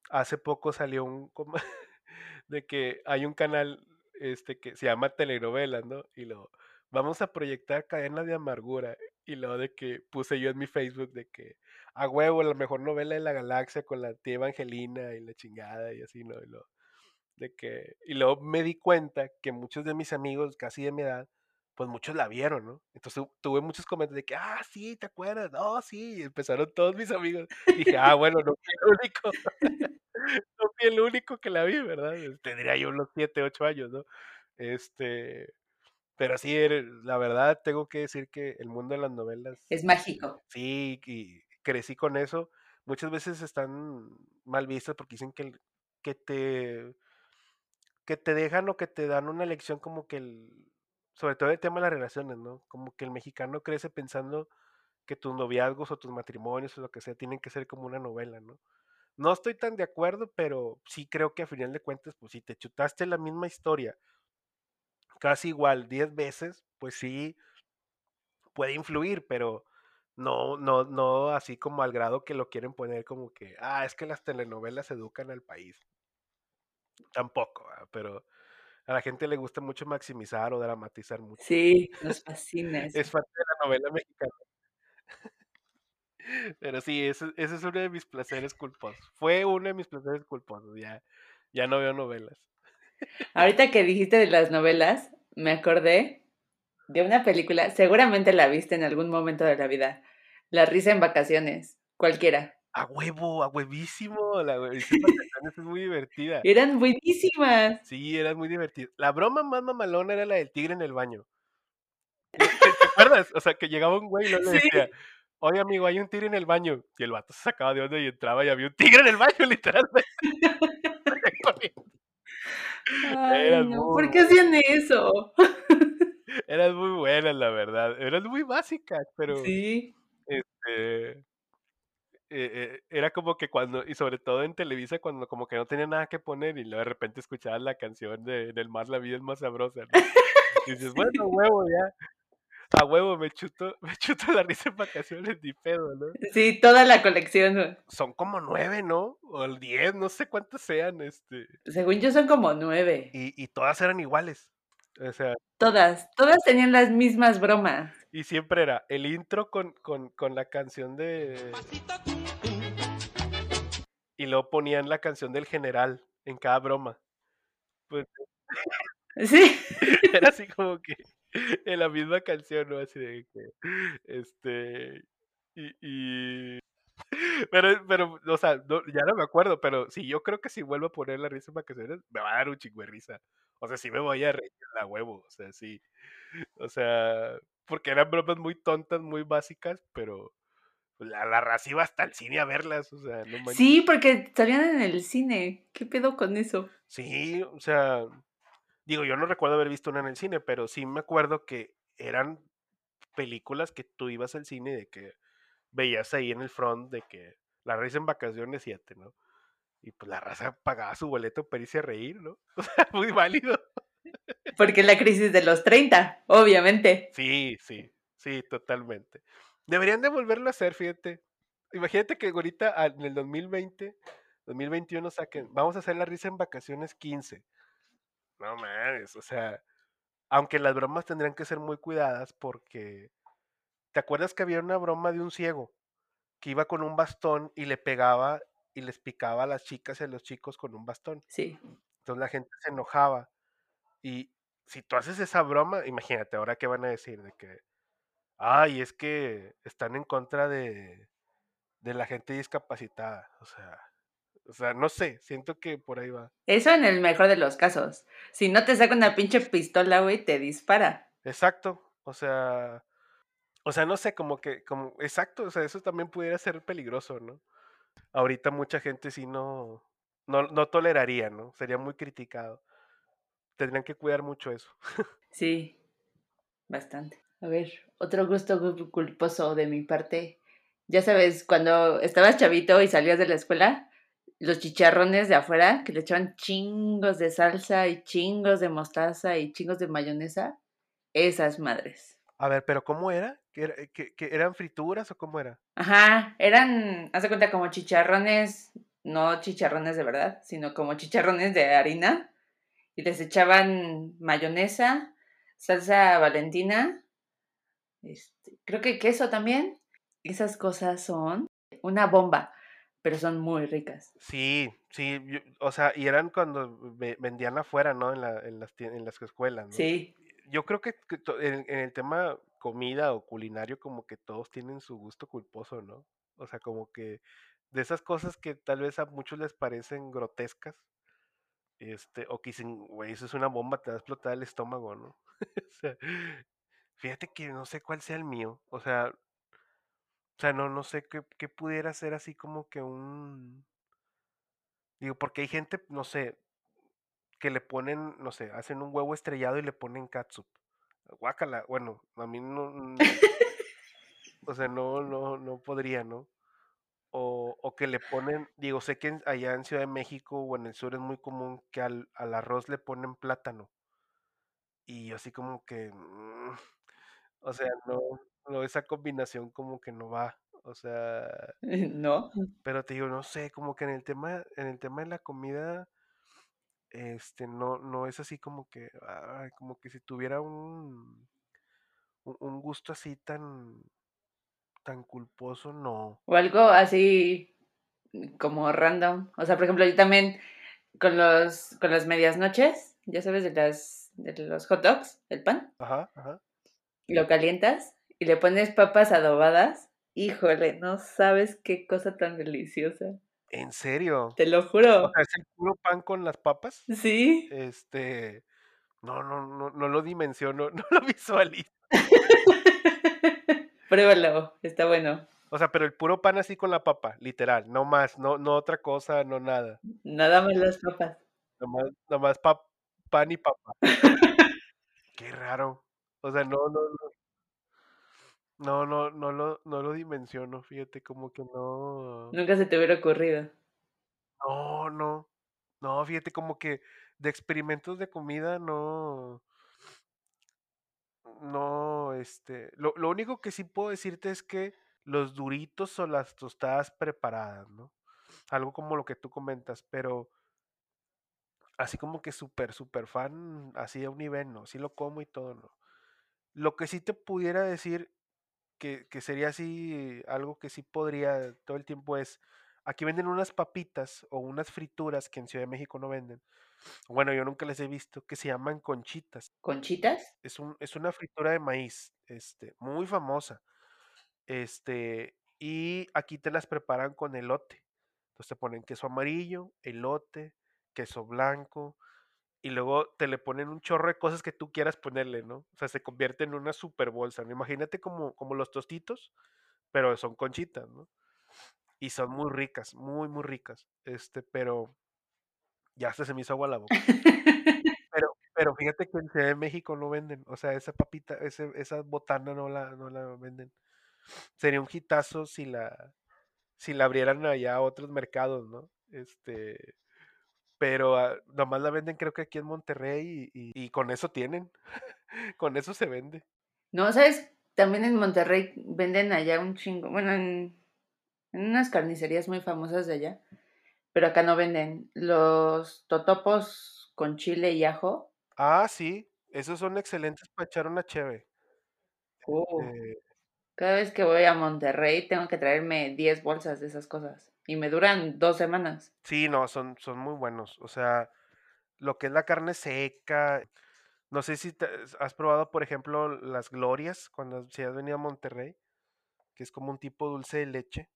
hace poco salió un, de que hay un canal, este, que se llama Telenovelas, ¿no? Y lo, vamos a proyectar Cadenas de Amargura. Y lo de que puse yo en mi Facebook de que a huevo, la mejor novela de la galaxia con la tía Evangelina y la chingada y así, ¿no? Y, lo, de que, y luego me di cuenta que muchos de mis amigos, casi de mi edad, pues muchos la vieron, ¿no? Entonces tuve muchos comentarios de que, ah, sí, ¿te acuerdas? No, sí, y empezaron todos mis amigos. Y dije, ah, bueno, no fui el único. no fui el único que la vi, ¿verdad? Tendría yo unos 7, 8 años, ¿no? Este, pero sí, la verdad tengo que decir que el mundo de las novelas... Es mágico. Sí, y crecí con eso. Muchas veces están mal vistas porque dicen que, que te que te dejan o que te dan una lección como que el, sobre todo el tema de las relaciones, ¿no? Como que el mexicano crece pensando que tus noviazgos o tus matrimonios o lo que sea tienen que ser como una novela, ¿no? No estoy tan de acuerdo, pero sí creo que a final de cuentas, pues si te chutaste la misma historia casi igual 10 veces, pues sí puede influir, pero no, no, no así como al grado que lo quieren poner como que, ah, es que las telenovelas educan al país. Tampoco, pero a la gente le gusta mucho maximizar o dramatizar mucho. Sí, nos fascina. Eso. Es parte de la novela mexicana. Pero sí, ese, ese, es uno de mis placeres culposos. Fue uno de mis placeres culposos. Ya, ya no veo novelas. Ahorita que dijiste de las novelas, me acordé de una película, seguramente la viste en algún momento de la vida. La risa en vacaciones, cualquiera. A huevo, a huevísimo. La vacaciones es muy divertida. Eran buenísimas. Sí, eran muy divertidas. La broma más mamalona era la del tigre en el baño. ¿Te, te acuerdas? O sea, que llegaba un güey y le Sí. decía, oye amigo, hay un tigre en el baño. Y el vato se sacaba de onda y entraba y había un tigre en el baño, literalmente. Ay, no, muy ¿por qué hacían eso? Eran muy buenas, la verdad. Eran muy básicas, pero Sí. este eh, eh, era como que cuando, y sobre todo en Televisa, cuando como que no tenía nada que poner y luego de repente escuchabas la canción de Del mar la vida es más sabrosa, ¿no? Y dices, bueno, huevo, ya. A huevo, me chuto, me chuto la risa en vacaciones, ni pedo, ¿no? Sí, toda la colección. Son como nueve, ¿no? O el diez, no sé cuántas sean, este. Según yo son como nueve. Y, y todas eran iguales. O sea, Todas, todas tenían las mismas bromas. Y siempre era el intro con, con, con la canción de. Y luego ponían la canción del general en cada broma. Pues, Sí. Era así como que en la misma canción, ¿no? Así de que, este, y, y pero, pero, o sea, no, ya no me acuerdo, pero sí, yo creo que si vuelvo a poner la risa en vacaciones, me va a dar un chingo de risa. O sea, sí me voy a reír la huevo, o sea, sí. O sea, porque eran bromas muy tontas, muy básicas, pero la, la raza iba hasta el cine a verlas, o sea, no manches. Sí, porque salían en el cine. ¿Qué pedo con eso? Sí, o sea, digo, yo no recuerdo haber visto una en el cine, pero sí me acuerdo que eran películas que tú ibas al cine de que veías ahí en el front de que la risa en vacaciones 7, ¿no? Y pues la raza pagaba su boleto para irse a reír, ¿no? O sea, muy válido. Porque la crisis de los 30, obviamente. Sí, sí, sí, totalmente. Deberían de volverlo a hacer, fíjate. Imagínate que ahorita ah, en el 2020, 2021 saquen, vamos a hacer la risa en vacaciones 15. No mames, o sea, aunque las bromas tendrían que ser muy cuidadas porque ¿te acuerdas que había una broma de un ciego que iba con un bastón y le pegaba y les picaba a las chicas y a los chicos con un bastón? Sí. Entonces la gente se enojaba y si tú haces esa broma, imagínate ahora qué van a decir de que ay, es que están en contra de, de la gente discapacitada, o sea, o sea, no sé, siento que por ahí va. Eso en el mejor de los casos. Si no te saca una pinche pistola, güey, te dispara. Exacto, o sea, o sea, no sé, como que, como, exacto, o sea, eso también pudiera ser peligroso, ¿no? Ahorita mucha gente sí no, no, no toleraría, ¿no? Sería muy criticado. Tendrían que cuidar mucho eso. Sí, bastante. A ver, otro gusto gu- culposo de mi parte. Ya sabes, cuando estabas chavito y salías de la escuela, los chicharrones de afuera que le echaban chingos de salsa y chingos de mostaza y chingos de mayonesa, esas madres. A ver, pero ¿cómo era? ¿Que, que- que eran frituras o cómo era? Ajá, eran, haz de cuenta, como chicharrones, no chicharrones de verdad, sino como chicharrones de harina. Y les echaban mayonesa, salsa valentina, este, creo que queso también. Esas cosas son una bomba, pero son muy ricas. Sí, sí, yo- o sea, y eran cuando ve- vendían afuera, ¿no? En la, en las, en las escuelas, ¿no? Sí, Yo creo que, en, en el tema comida o culinario, como que todos tienen su gusto culposo, ¿no? O sea, como que de esas cosas que tal vez a muchos les parecen grotescas, este, o que dicen, güey, eso es una bomba, te va a explotar el estómago, ¿no? O sea, fíjate que no sé cuál sea el mío, o sea, o sea, no, no sé qué, qué pudiera ser así como que un, digo, porque hay gente, no sé, que le ponen, no sé, hacen un huevo estrellado y le ponen catsup. Guácala, bueno, a mí no, o sea, no, no, no podría, ¿no? O, o que le ponen, digo, sé que allá en Ciudad de México o en el sur es muy común que al, al arroz le ponen plátano. Y así como que, mm, o sea, no, no, esa combinación como que no va. O sea, ¿no? pero te digo, no sé, como que en el tema, en el tema de la comida, este, no, no es así como que, ay, como que si tuviera un, un gusto así tan, tan culposo, no. O algo así como random. O sea, por ejemplo, yo también con los con las medias noches, ya sabes, de las de los hot dogs, el pan, Ajá, ajá. lo calientas y le pones papas adobadas. Híjole, no sabes qué cosa tan deliciosa. ¿En serio? Te lo O juro. sea, es el puro pan con las papas. Sí. Este, no, no, no, no lo dimensiono, no lo visualizo. Pruébalo, está bueno. O sea, pero el puro pan así con la papa, literal, no más, no, no otra cosa, no nada. Nada más las papas. Nomás, nomás pa- pan y papa. Qué raro. O sea, no, no, no, no, no, no lo, no lo dimensiono, fíjate, como que no. Nunca se te hubiera ocurrido. No, no. No, fíjate, como que de experimentos de comida no. No, este. Lo, lo único que sí puedo decirte es que los duritos o las tostadas preparadas, ¿no? Algo como lo que tú comentas, pero así como que súper, súper fan, así a un nivel, ¿no? Sí lo como y todo, ¿no? Lo que sí te pudiera decir que, que sería así, algo que sí podría todo el tiempo es, aquí venden unas papitas o unas frituras que en Ciudad de México no venden, Bueno, yo nunca las he visto, que se llaman conchitas. ¿Conchitas? Es un es una fritura de maíz, este, muy famosa. Este, y aquí te las preparan con elote. Entonces te ponen queso amarillo, elote, queso blanco, y luego te le ponen un chorro de cosas que tú quieras ponerle, ¿no? O sea, se convierte en una super bolsa, ¿no? Imagínate como, como los tostitos, pero son conchitas, ¿no? Y son muy ricas, muy, muy ricas. Este, pero ya hasta se me hizo agua la boca. Pero, pero fíjate que en Ciudad de México no venden, o sea, esa papita, ese, esa botana no la, no la venden. Sería un hitazo si la, si la abrieran allá a otros mercados, ¿no? Este, pero ah, nomás la venden creo que aquí en Monterrey y, y- y con eso tienen, con eso se vende. No, ¿sabes? También en Monterrey venden allá un chingo, bueno, en, en unas carnicerías muy famosas de allá, pero acá no venden los totopos con chile y ajo. Ah, sí, esos son excelentes para echar una cheve. Uh, Eh, cada vez que voy a Monterrey tengo que traerme 10 bolsas de esas cosas y me duran dos semanas. sí, no, son, son muy buenos. O sea, lo que es la carne seca. No sé si te- has probado, por ejemplo, las glorias cuando si has venido a Monterrey, que es como un tipo dulce de leche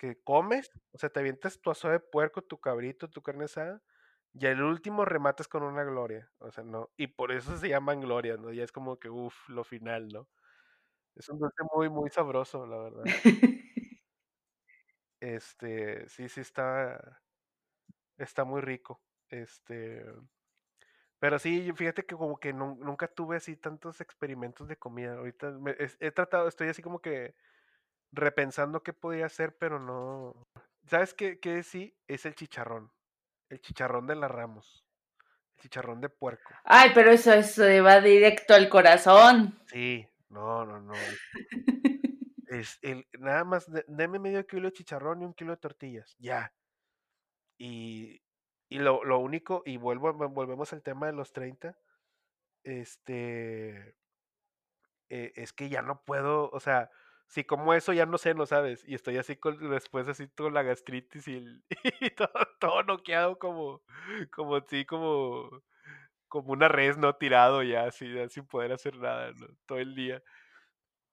que comes, o sea, te avientas tu asado de puerco, tu cabrito, tu carne asada, y el último rematas con una gloria, o sea, no, y por eso se llaman glorias, ¿no? Ya es como que, uff, lo final, ¿no? Es un dulce muy, muy sabroso, la verdad. Este, sí, sí está, está muy rico. Este, pero sí, fíjate que como que nun- nunca tuve así tantos experimentos de comida. Ahorita me- es- he tratado, estoy así como que repensando qué podía hacer, pero no. ¿Sabes qué, qué sí? Es el chicharrón. El chicharrón de la Ramos. El chicharrón de puerco. Ay, pero eso, eso va directo al corazón. Sí, no, no, no. Es el, nada más, de- deme medio kilo de chicharrón y un kilo de tortillas. Ya. Y, y lo, lo único, y vuelvo, volvemos al tema de los 30. Este, eh, es que ya no puedo, o sea, si como eso ya no sé, no sabes, y estoy así con, después así con la gastritis y, el, y todo, todo noqueado como, como así, como, como una res no tirado ya, así, ya sin poder hacer nada, ¿no? Todo el día.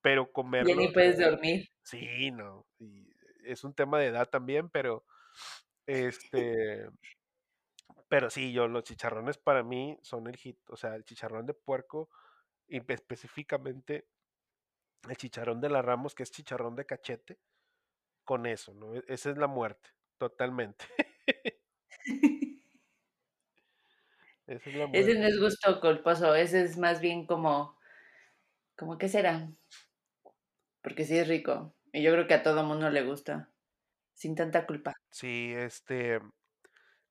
Pero Ya ni comerlo, puedes dormir. sí, no, y es un tema de edad también, pero, este, pero sí, yo, los chicharrones para mí son el hit, o sea, el chicharrón de puerco, y específicamente el chicharrón de la Ramos, que es chicharrón de cachete, con eso, ¿no? E- Esa es la muerte, totalmente. Esa es la Ese no muerte. es gusto culposo, ese es más bien como, como ¿qué será? Porque sí es rico. Y yo creo que a todo mundo le gusta, sin tanta culpa. Sí, este,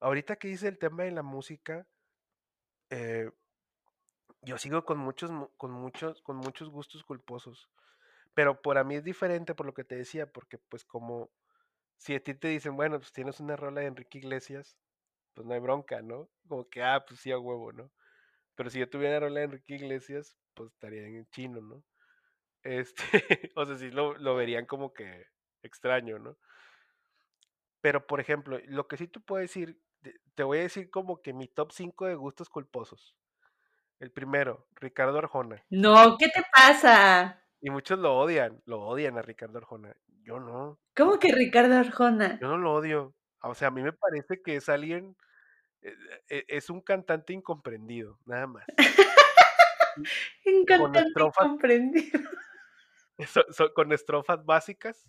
ahorita que hice el tema de la música, eh, yo sigo con muchos, mu- con muchos, con muchos gustos culposos, pero para mí es diferente por lo que te decía, porque pues como si a ti te dicen, bueno, pues tienes una rola de Enrique Iglesias, pues no hay bronca, ¿no? Como que, ah, pues sí a huevo, ¿no? Pero si yo tuviera rola de Enrique Iglesias, pues estaría en chino, ¿no? Este, o sea, sí lo, lo verían como que extraño, ¿no? Pero, por ejemplo, lo que sí te puedo decir, te voy a decir como que mi top 5 de gustos culposos. El primero, Ricardo Arjona. No, ¿qué te pasa? Y muchos lo odian, lo odian a Ricardo Arjona. Yo no, ¿Cómo que Ricardo Arjona? yo no lo odio. O sea, a mí me parece que es alguien, eh, eh, es un cantante incomprendido, nada más. Un cantante estrofas, incomprendido. so- so- con estrofas básicas,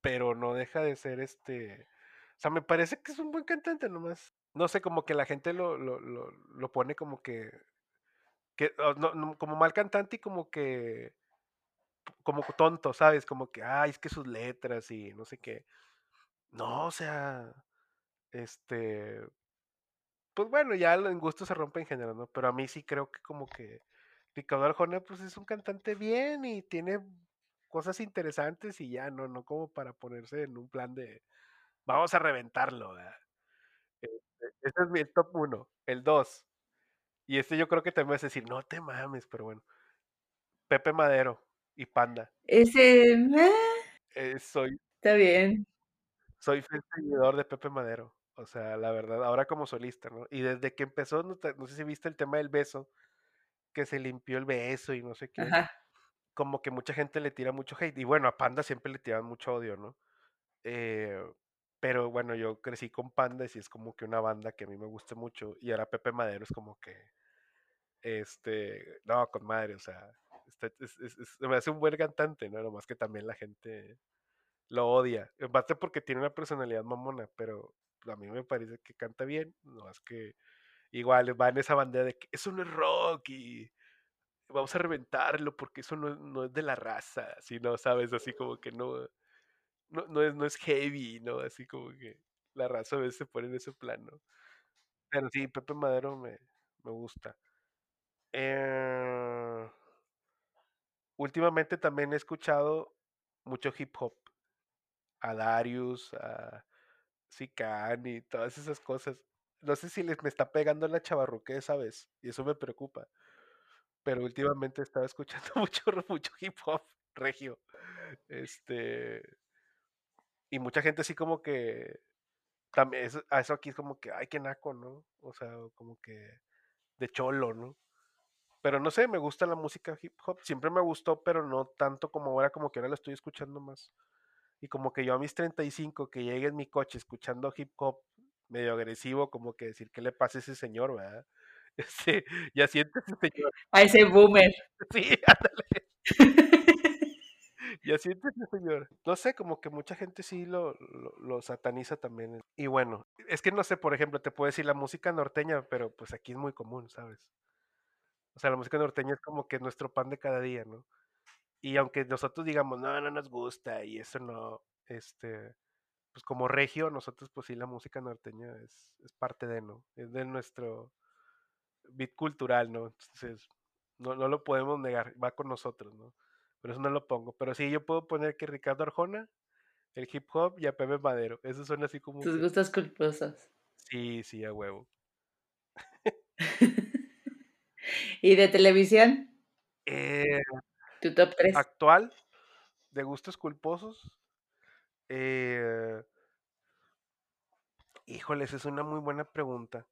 pero no deja de ser este. O sea, me parece que es un buen cantante nomás. No sé, como que la gente lo, lo, lo, lo pone como que, que no, no, como mal cantante y como que, como tonto, ¿sabes? Como que, ay, es que sus letras y no sé qué. No, o sea, este, pues bueno, ya en gusto se rompe en género, ¿no? Pero a mí sí creo que como que Ricardo Arjona, pues es un cantante bien y tiene cosas interesantes y ya, no, no como para ponerse en un plan de, vamos a reventarlo, ¿verdad? Este, es mi top uno. El dos, y este yo creo que también vas a decir, no te mames, pero bueno, Pepe Madero y Panda. Ese, ah, Eh, soy, está bien. soy fiel seguidor de Pepe Madero. O sea, la verdad, ahora como solista, ¿no? Y desde que empezó, no, te- no sé si viste el tema del beso, que se limpió el beso y no sé qué, Ajá. como que mucha gente le tira mucho hate. Y bueno, a Panda siempre le tiran mucho odio, ¿no? Eh, pero bueno, yo crecí con Panda y sí es como que una banda que a mí me gusta mucho. Y ahora Pepe Madero es como que, este, no, con madre, o sea, es, me hace un buen cantante, ¿no? Nomás que también la gente lo odia. En parte porque tiene una personalidad mamona, pero a mí me parece que canta bien, nomás que igual va en esa bandera de que eso no es rock y vamos a reventarlo porque eso no, no es de la raza, así, ¿no? ¿Sabes? Así como que no, no, no es, no es heavy, ¿no? Así como que la raza a veces se pone en ese plano. Pero sí, Pepe Madero me, me gusta. Eh, últimamente también he escuchado mucho hip hop. A Darius, a Sican y todas esas cosas. No sé si les me está pegando la chavarruque esa vez, y eso me preocupa. Pero últimamente he estado escuchando mucho, mucho hip hop regio. Este, y mucha gente así como que también eso, eso aquí es como que, ay, qué naco, ¿no? O sea, como que de cholo, ¿no? Pero no sé, me gusta la música hip hop, siempre me gustó, pero no tanto como ahora, como que ahora la estoy escuchando más. Y como que yo a mis 35, que llegue en mi coche escuchando hip hop medio agresivo, como que decir, ¿qué le pasa a ese señor, verdad? Este, ya siéntese, señor. A ese boomer. Sí, ándale, ya siéntese, señor. No sé, como que mucha gente sí lo, lo, lo sataniza también. Y bueno, es que no sé, por ejemplo, te puedo decir la música norteña, pero pues aquí es muy común, ¿sabes? O sea, la música norteña es como que nuestro pan de cada día, ¿no? Y aunque nosotros digamos, no, no nos gusta y eso no, este, pues como regio, nosotros pues sí la música norteña es, es parte de, ¿no? Es de nuestro beat cultural, ¿no? Entonces, no, no lo podemos negar, va con nosotros, ¿no? Por eso no lo pongo. Pero sí, yo puedo poner que Ricardo Arjona, el hip hop y a Pepe Madero. Esos son así como Tus gustos culposos. Sí, sí, a huevo. ¿Y de televisión? Eh, Tu top 3. actual, de gustos culposos. Eh, híjoles, es una muy buena pregunta.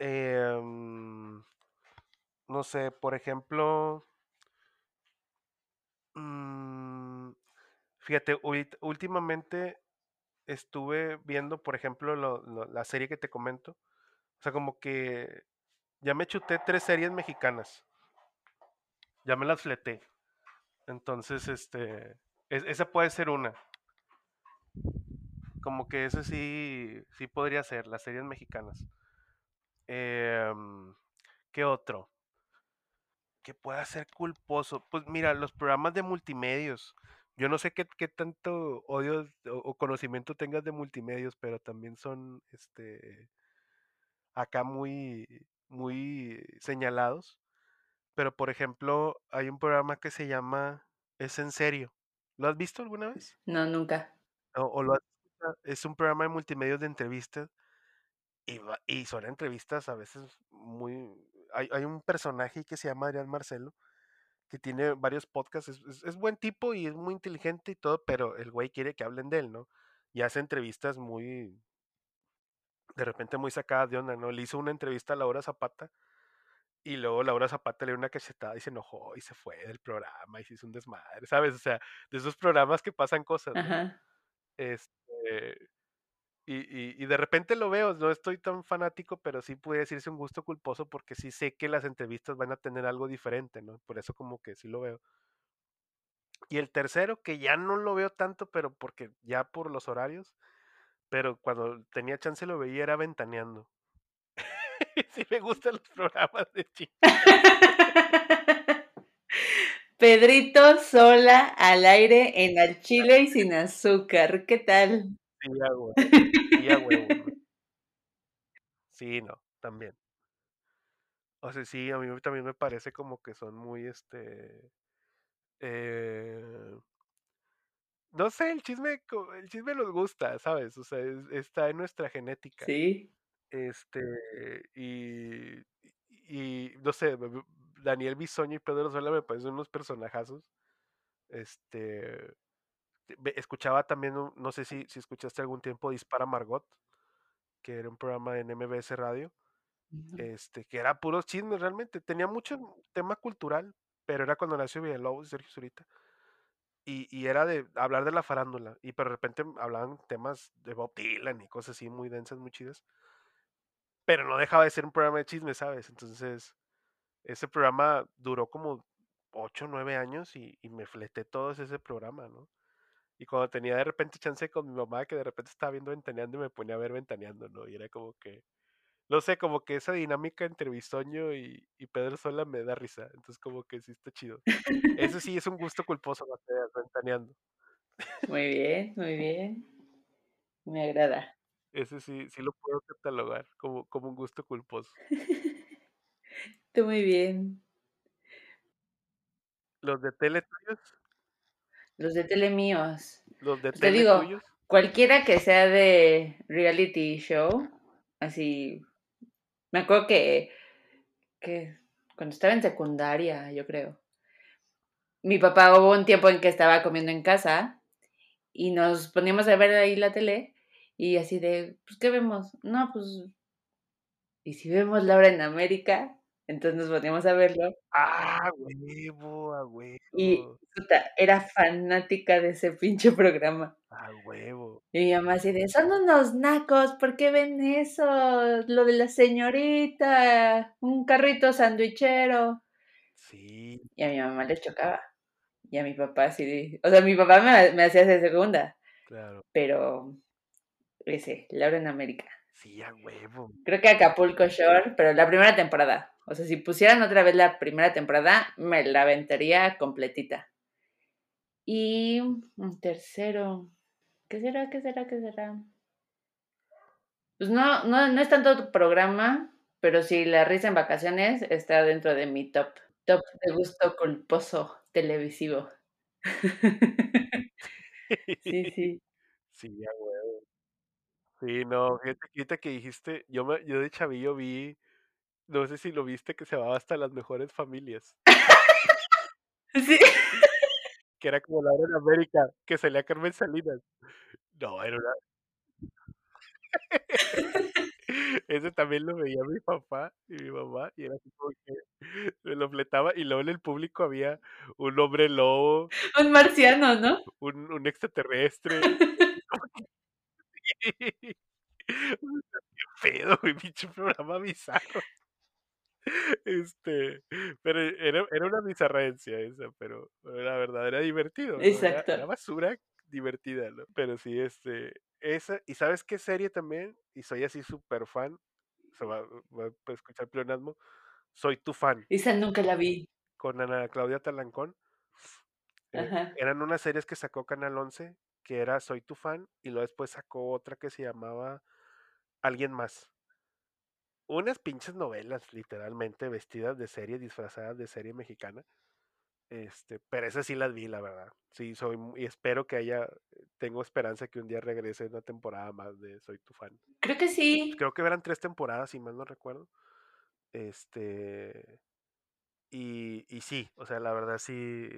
Eh, mm, no sé, por ejemplo, mm, fíjate, últimamente estuve viendo, por ejemplo, lo- lo- la serie que te comento. O sea, como que ya me chuté tres series mexicanas. Ya me las fleté. Entonces, este, es- esa puede ser una. Como que ese sí, sí podría ser, las series mexicanas. Em, ¿qué otro? Que pueda ser culposo. Pues mira, los programas de multimedios. Yo no sé qué, qué tanto odio o, o conocimiento tengas de multimedios, pero también son este acá muy, muy señalados. Pero por ejemplo, hay un programa que se llama Es en serio. ¿Lo has visto alguna vez? No, nunca. O, o lo has? Es un programa de multimedios de entrevistas y, va- y son entrevistas a veces muy... Hay, hay un personaje que se llama Adrián Marcelo que tiene varios podcasts, es, es- es buen tipo y es muy inteligente y todo, pero el güey quiere que hablen de él, ¿no? Y hace entrevistas muy, de repente muy sacadas de onda, ¿no? Le hizo una entrevista a Laura Zapata y luego Laura Zapata le dio una cachetada y se enojó y se fue del programa y se hizo un desmadre, ¿sabes? O sea, de esos programas que pasan cosas, ¿no? Ajá. Este, y, y, y de repente lo veo, no estoy tan fanático, pero sí puede decirse un gusto culposo porque sí sé que las entrevistas van a tener algo diferente, ¿no? Por eso como que sí lo veo. Y el tercero, que ya no lo veo tanto, pero porque ya por los horarios, pero cuando tenía chance lo veía era ventaneando. sí me gustan los programas de chicos. Pedrito sola al aire en al chile y sin azúcar. ¿Qué tal? Sí, a huevo. Sí, a huevo, ¿no? Sí, no, también. O sea, sí, a mí también me parece como que son muy, este, eh, no sé, el chisme, el chisme nos gusta, ¿sabes? O sea, es- está en nuestra genética. Sí. Este, y, y no sé, Daniel Bisoño y Pedro Sola me parecen unos personajazos. Este, escuchaba también, no sé si, si escuchaste algún tiempo Dispara Margot, que era un programa en MBS Radio, este, que era puros chismes realmente. Tenía mucho tema cultural, pero era con Horacio Villalobos y Sergio Zurita. Y, era de hablar de la farándula. Y pero de repente hablaban temas de Bob Dylan y cosas así muy densas, muy chidas. Pero no dejaba de ser un programa de chismes, ¿sabes? Entonces, ese programa duró como 8 o 9 años y, y me fleté todo ese programa, ¿no? Y cuando tenía de repente chance con mi mamá, que de repente estaba viendo Ventaneando y me ponía a ver Ventaneando, ¿no? Y era como que, no sé, como que esa dinámica entre Bisoño y, y Pedro Sola me da risa. Entonces, como que sí está chido. Eso sí es un gusto culposo, te Ventaneando. Muy bien, muy bien. Me agrada. Ese sí, sí lo puedo catalogar como, como un gusto culposo. Tú muy bien. Los de tele tuyos, Los de tele míos. los de Pues te tele digo, tuyos. cualquiera que sea de reality show, así. Me acuerdo que, que cuando estaba en secundaria, yo creo. Mi papá hubo un tiempo en que estaba comiendo en casa y nos poníamos a ver ahí la tele y así de, pues, ¿qué vemos? No, pues, ¿y si vemos Laura en América? Entonces nos poníamos a verlo Ah, huevo, a y huevo, puta, era fanática de ese pinche programa. a huevo. Y mi mamá así de, son unos nacos, ¿por qué ven eso? Lo de la señorita, un carrito sandwichero. Sí, Y a mi mamá le chocaba. Y a mi papá así de, o sea, mi papá me, me hacía de segunda, claro. pero ese, Laura en América. Sí, a huevo. Creo que Acapulco Shore, pero la primera temporada. O sea, si pusieran otra vez la primera temporada, me la aventaría completita. Y un tercero. ¿Qué será? ¿Qué será? ¿Qué será? Pues no, no, no es tanto tu programa, pero sí, La Risa en Vacaciones está dentro de mi top. Top de gusto culposo televisivo. sí, sí. Sí, a huevo. Sí, no, fíjate que dijiste, yo, me, yo de chavillo vi, no sé si lo viste, que se llamaba hasta las mejores familias, Sí. que era como la hora en América, que salía Carmen Salinas. No, era una... Ese también lo veía mi papá y mi mamá, y era así como que me lo fletaba, y luego en el público había un hombre lobo, Un marciano, ¿no? un, un extraterrestre. Qué pedo, güey, pinche programa bizarro. Este, pero era, era una bizarrencia esa, pero la verdad era divertido, ¿no? Era, Exacto. era basura divertida, ¿no? Pero sí, este, esa, y ¿sabes qué serie también? Y soy así súper fan, se va, va a escuchar pleonasmo, soy tu fan, Esa nunca la vi. con Ana Claudia Talancón. Eh, eran unas series que sacó Canal 11, que era Soy tu fan, y luego después sacó otra que se llamaba Alguien más. Unas pinches novelas, literalmente, vestidas de serie, disfrazadas de serie mexicana. Este, pero esas sí las vi, la verdad. Sí, soy, y espero que haya, tengo esperanza que un día regrese una temporada más de Soy tu fan. Creo que sí. Creo que eran tres temporadas, si mal no recuerdo. Este, y, y sí, o sea, la verdad sí,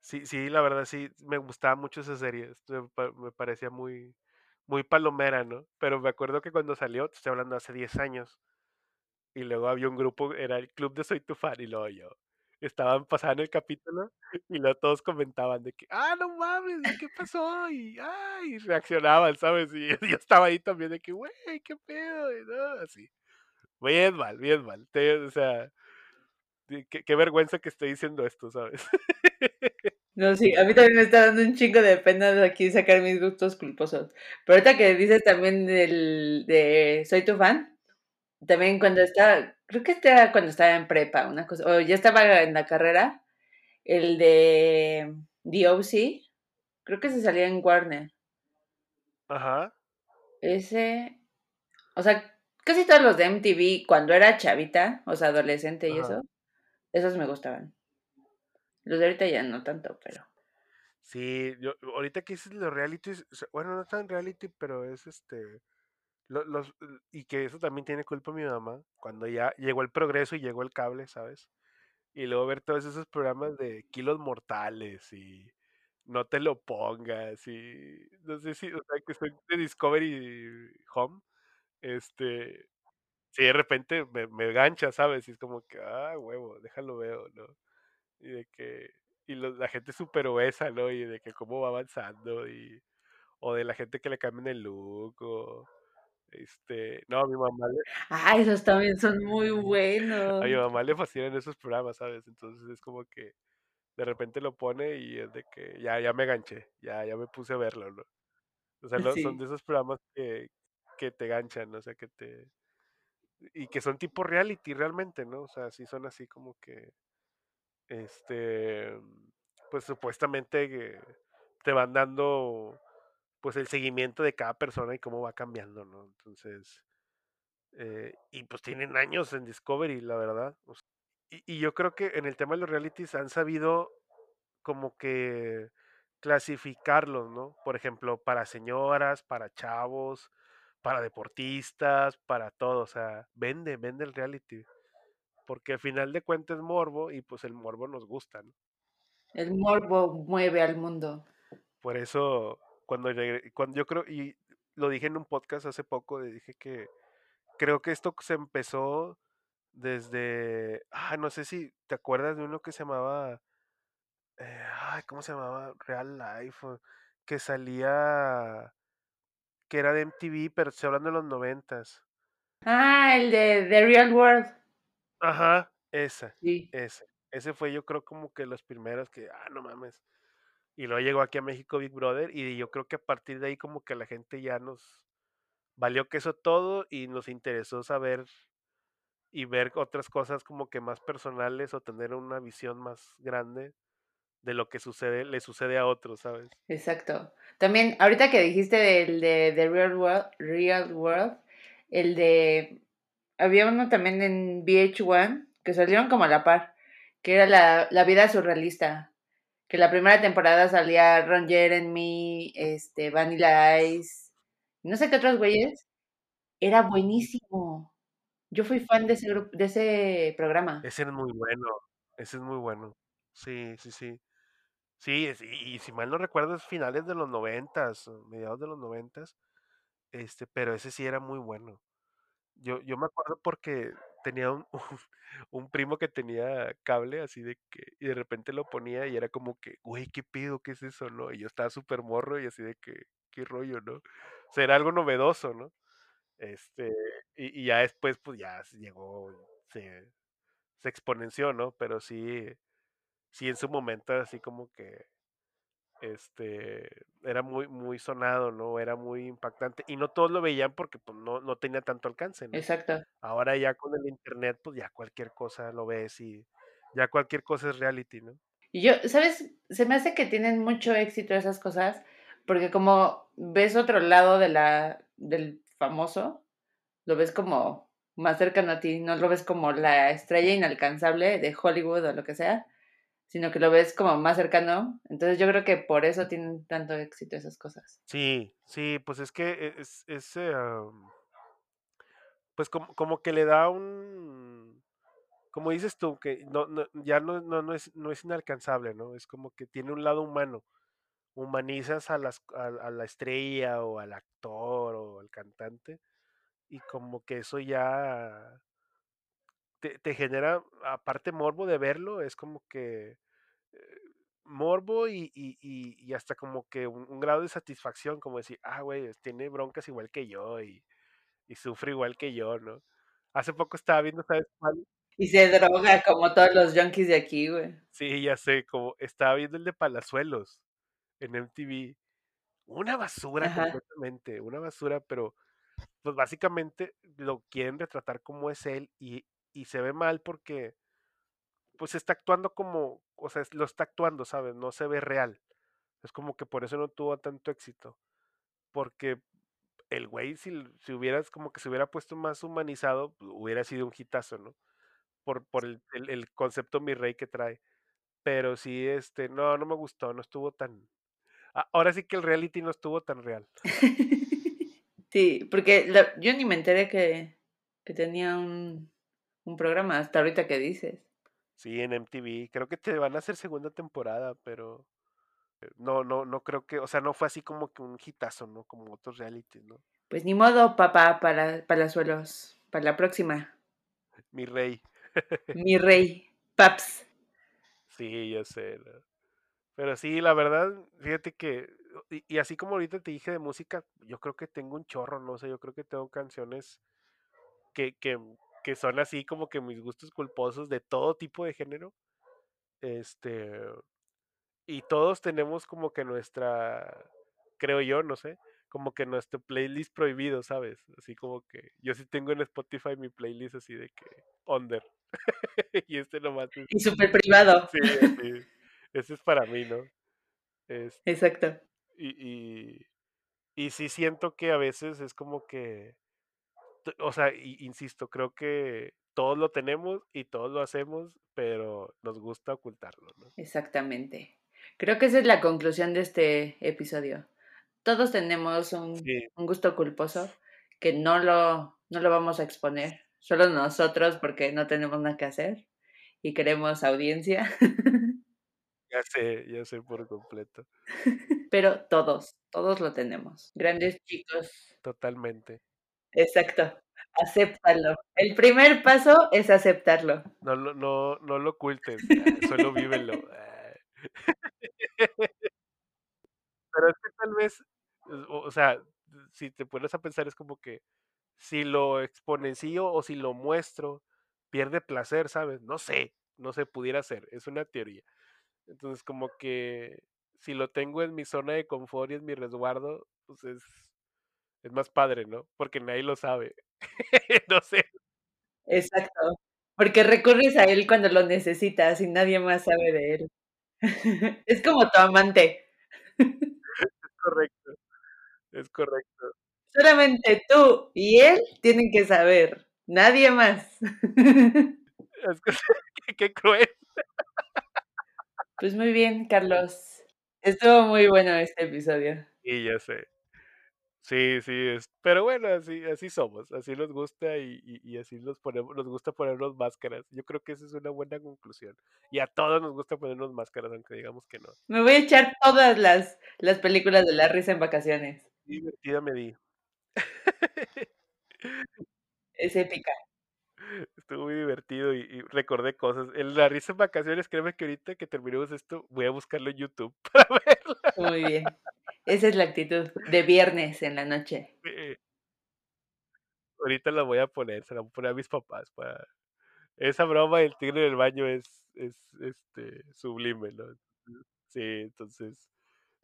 sí, sí, la verdad sí, me gustaba mucho esa serie. pa- me parecía muy, muy palomera, ¿no? Pero me acuerdo que cuando salió, te estoy hablando hace 10 años, y luego había un grupo, era el club de Soy tu fan, y luego yo. Estaban pasando el capítulo y luego todos comentaban de que, ah, no mames, ¿y qué pasó? Y, ay, reaccionaban, ¿sabes? Y yo estaba ahí también de que, güey, qué pedo, y no, así. Bien mal, bien mal. O sea, qué, qué vergüenza que estoy diciendo esto, ¿sabes? No, sí, a mí también me está dando un chingo de pena de aquí sacar mis gustos culposos. Pero ahorita que dices también del, de Soy tu fan, también cuando estaba, creo que este era cuando estaba en prepa, una cosa, o ya estaba en la carrera, el de The O.C., creo que se salía en Warner. Ajá. Ese, o sea, casi todos los de MTV, cuando era chavita, o sea, adolescente y Ajá. eso, esos me gustaban. Los de ahorita ya no tanto, pero... Sí, yo, ahorita que dices los realities, bueno, no tan reality, pero es este, lo- los, y que eso también tiene culpa mi mamá, cuando ya llegó el progreso y llegó el cable, ¿sabes? Y luego ver todos esos programas de kilos mortales y no te lo pongas y no sé si, o sea, que estoy de Discovery Home, este, si de repente me, me gancha, ¿sabes? Y es como que, ah, huevo, déjalo veo, ¿no? Y de que, y lo- la gente súper obesa, ¿no? Y de que cómo va avanzando y, o de la gente que le cambian el look, o, este, no, a mi mamá le, Ah, esos también son muy a mi buenos. mamá le fascinan esos programas, ¿sabes? Entonces es como que de repente lo pone y es de que ya, ya me ganché, ya, ya me puse a verlo, ¿no? O sea, lo- son Sí, de esos programas que, que te ganchan, o sea, que te... Y que son tipo reality realmente, ¿no? O sea, sí son así como que, este, pues supuestamente te van dando, pues el seguimiento de cada persona y cómo va cambiando, ¿no? Entonces, eh, y pues tienen años en Discovery, la verdad. y yo creo que en el tema de los realities han sabido como que clasificarlos, ¿no? Por ejemplo, para señoras, para chavos, para deportistas, para todo, o sea, vende, vende el reality, porque al final de cuentas es morbo y pues el morbo nos gusta, ¿no? el morbo mueve al mundo. Por eso, cuando, cuando yo creo, y lo dije en un podcast hace poco, dije que creo que esto se empezó desde, ah, no sé si te acuerdas de uno que se llamaba eh, ay, ¿cómo se llamaba? Real Life, que salía, que era de MTV, pero estoy hablando de los noventas. Ah, el de The Real World. Ajá, esa, Sí, ese. Ese fue yo creo como que los primeros que, ah, no mames. Y luego llegó aquí a México Big Brother y yo creo que a partir de ahí como que la gente ya nos valió que eso todo y nos interesó saber y ver otras cosas como que más personales o tener una visión más grande de lo que sucede, le sucede a otros, ¿sabes? exacto. También, ahorita que dijiste del de The Real World, Real World, el de había uno también en VH1 que salieron como a la par, que era la, la vida surrealista. Que la primera temporada salía Ron Jeremy, este, Vanilla Ice, no sé qué otros güeyes. Era buenísimo. Yo fui fan de ese de ese programa. Ese es muy bueno, ese es muy bueno. Sí, sí, sí. Sí, y, y si mal no recuerdo es finales de los noventas, mediados de los noventas, este, pero ese sí era muy bueno. Yo, yo me acuerdo porque tenía un, un, primo que tenía cable así de que, y de repente lo ponía y era como que, güey, ¿qué pido? ¿Qué es eso? ¿No? Y yo estaba súper morro y así de que, qué rollo, ¿no? O sea, era algo novedoso, ¿no? Este, y, y ya después, pues ya llegó, se, se exponenció, ¿no? Pero sí, sí en su momento así como que este era muy muy sonado, ¿no? Era muy impactante y no todos lo veían porque pues no no tenía tanto alcance, ¿no? Exacto. Ahora ya con el internet pues ya cualquier cosa lo ves y ya cualquier cosa es reality, ¿no? Y yo, ¿sabes? Se me hace que tienen mucho éxito esas cosas, porque como ves otro lado de la, del famoso, lo ves como más cercano a ti, no lo ves como la estrella inalcanzable de Hollywood o lo que sea, sino que lo ves como más cercano. Entonces yo creo que por eso tienen tanto éxito esas cosas. Sí, sí, pues es que es, es, eh, pues como, como que le da un como dices tú que no, no ya no, no, no es no es inalcanzable, ¿no? Es como que tiene un lado humano. Humanizas a las a la estrella o al actor o al cantante y como que eso ya te, te genera, aparte morbo de verlo, es como que eh, morbo y, y, y, hasta como que un, un grado de satisfacción, como decir, ah, güey, tiene broncas igual que yo y, y sufre igual que yo, ¿no? Hace poco estaba viendo, ¿sabes cuál? Y se droga como todos los junkies de aquí, güey. Sí, ya sé, como estaba viendo el de Palazuelos en MTV. Una basura Ajá, completamente, una basura, pero pues básicamente lo quieren retratar como es él y, y se ve mal porque pues está actuando como, o sea, lo está actuando, ¿sabes? No se ve real. Es como que por eso no tuvo tanto éxito. Porque el güey, si, si hubieras, como que se hubiera puesto más humanizado, hubiera sido un hitazo, ¿no? Por, por el, el, concepto mi rey que trae. Pero sí, este, no, no me gustó, no estuvo tan... Ah, ahora sí que el reality no estuvo tan real. Sí, porque yo ni me enteré que, que tenía un, un programa hasta ahorita que dices. Sí, en MTV. Creo que te van a hacer segunda temporada, pero no, no, no creo que, o sea, no fue así como que un hitazo, ¿no? Como otros realities, ¿no? Pues ni modo, papá, para palazuelos. Para la próxima. Mi rey. Mi rey. Paps. Sí, ya sé. ¿no? Pero sí, la verdad, fíjate que, y, y así como ahorita te dije de música, yo creo que tengo un chorro, no sé, yo creo que tengo canciones que, que, que son así como que mis gustos culposos de todo tipo de género. Este, y todos tenemos como que nuestra, creo yo, no sé, como que nuestro playlist prohibido, ¿sabes? Así como que yo sí tengo en Spotify mi playlist así de que under. y este nomás es, Y súper privado. sí, así, ese es para mí, ¿no? Es- Exacto. y, y, y sí siento que a veces es como que, o sea, insisto, creo que todos lo tenemos y todos lo hacemos, pero nos gusta ocultarlo, ¿no? Exactamente. Creo que esa es la conclusión de este episodio. Todos tenemos un, Sí, un gusto culposo que no lo, no lo vamos a exponer. Solo nosotros porque no tenemos nada que hacer y queremos audiencia. ya sé, ya sé por completo, Pero todos, todos lo tenemos. Grandes chicos. totalmente. Exacto. Acéptalo. El primer paso es aceptarlo. No, lo- no, no lo ocultes, ah, solo vívelo. ah. Pero es que tal vez, o, sea, si te pones a pensar es como que si lo exponencio o si lo muestro, pierde placer, ¿sabes? No sé, no sé, pudiera ser, es una teoría. Entonces, como que si lo tengo en mi zona de confort y en mi resguardo, pues es, es más padre, ¿no? Porque nadie lo sabe. no sé, Exacto. Porque recurres a él cuando lo necesitas y nadie más sabe de él. Es como tu amante. es correcto, es correcto. Solamente tú y él tienen que saber. Nadie más. Es que, qué, cruel. Pues muy bien, Carlos. Estuvo muy bueno este episodio. Y ya sé. Sí, sí, es, pero bueno, así, así somos, así nos gusta y, y- y así nos ponemos, nos gusta ponernos máscaras. Yo creo que esa es una buena conclusión. Y a todos nos gusta ponernos máscaras, aunque digamos que no. Me voy a echar todas las, las películas de la risa en vacaciones. Divertida me di. Es épica. Estuvo muy divertido y, y recordé cosas. En la risa en vacaciones, créeme que ahorita que terminemos esto, voy a buscarlo en YouTube para verlo. Muy bien. Esa es la actitud de viernes en la noche. Ahorita la voy a poner, se la voy a poner a mis papás para... Esa broma del tigre del baño es, es este, sublime, ¿no? Sí, entonces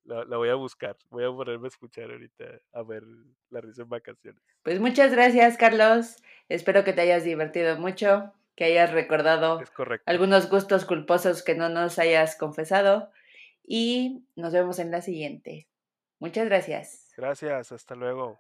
la, la voy a buscar. Voy a ponerme a escuchar ahorita a ver la risa en vacaciones. Pues muchas gracias, Carlos. Espero que te hayas divertido mucho, que hayas recordado algunos gustos culposos que no nos hayas confesado y nos vemos en la siguiente. Muchas gracias. Gracias, hasta luego.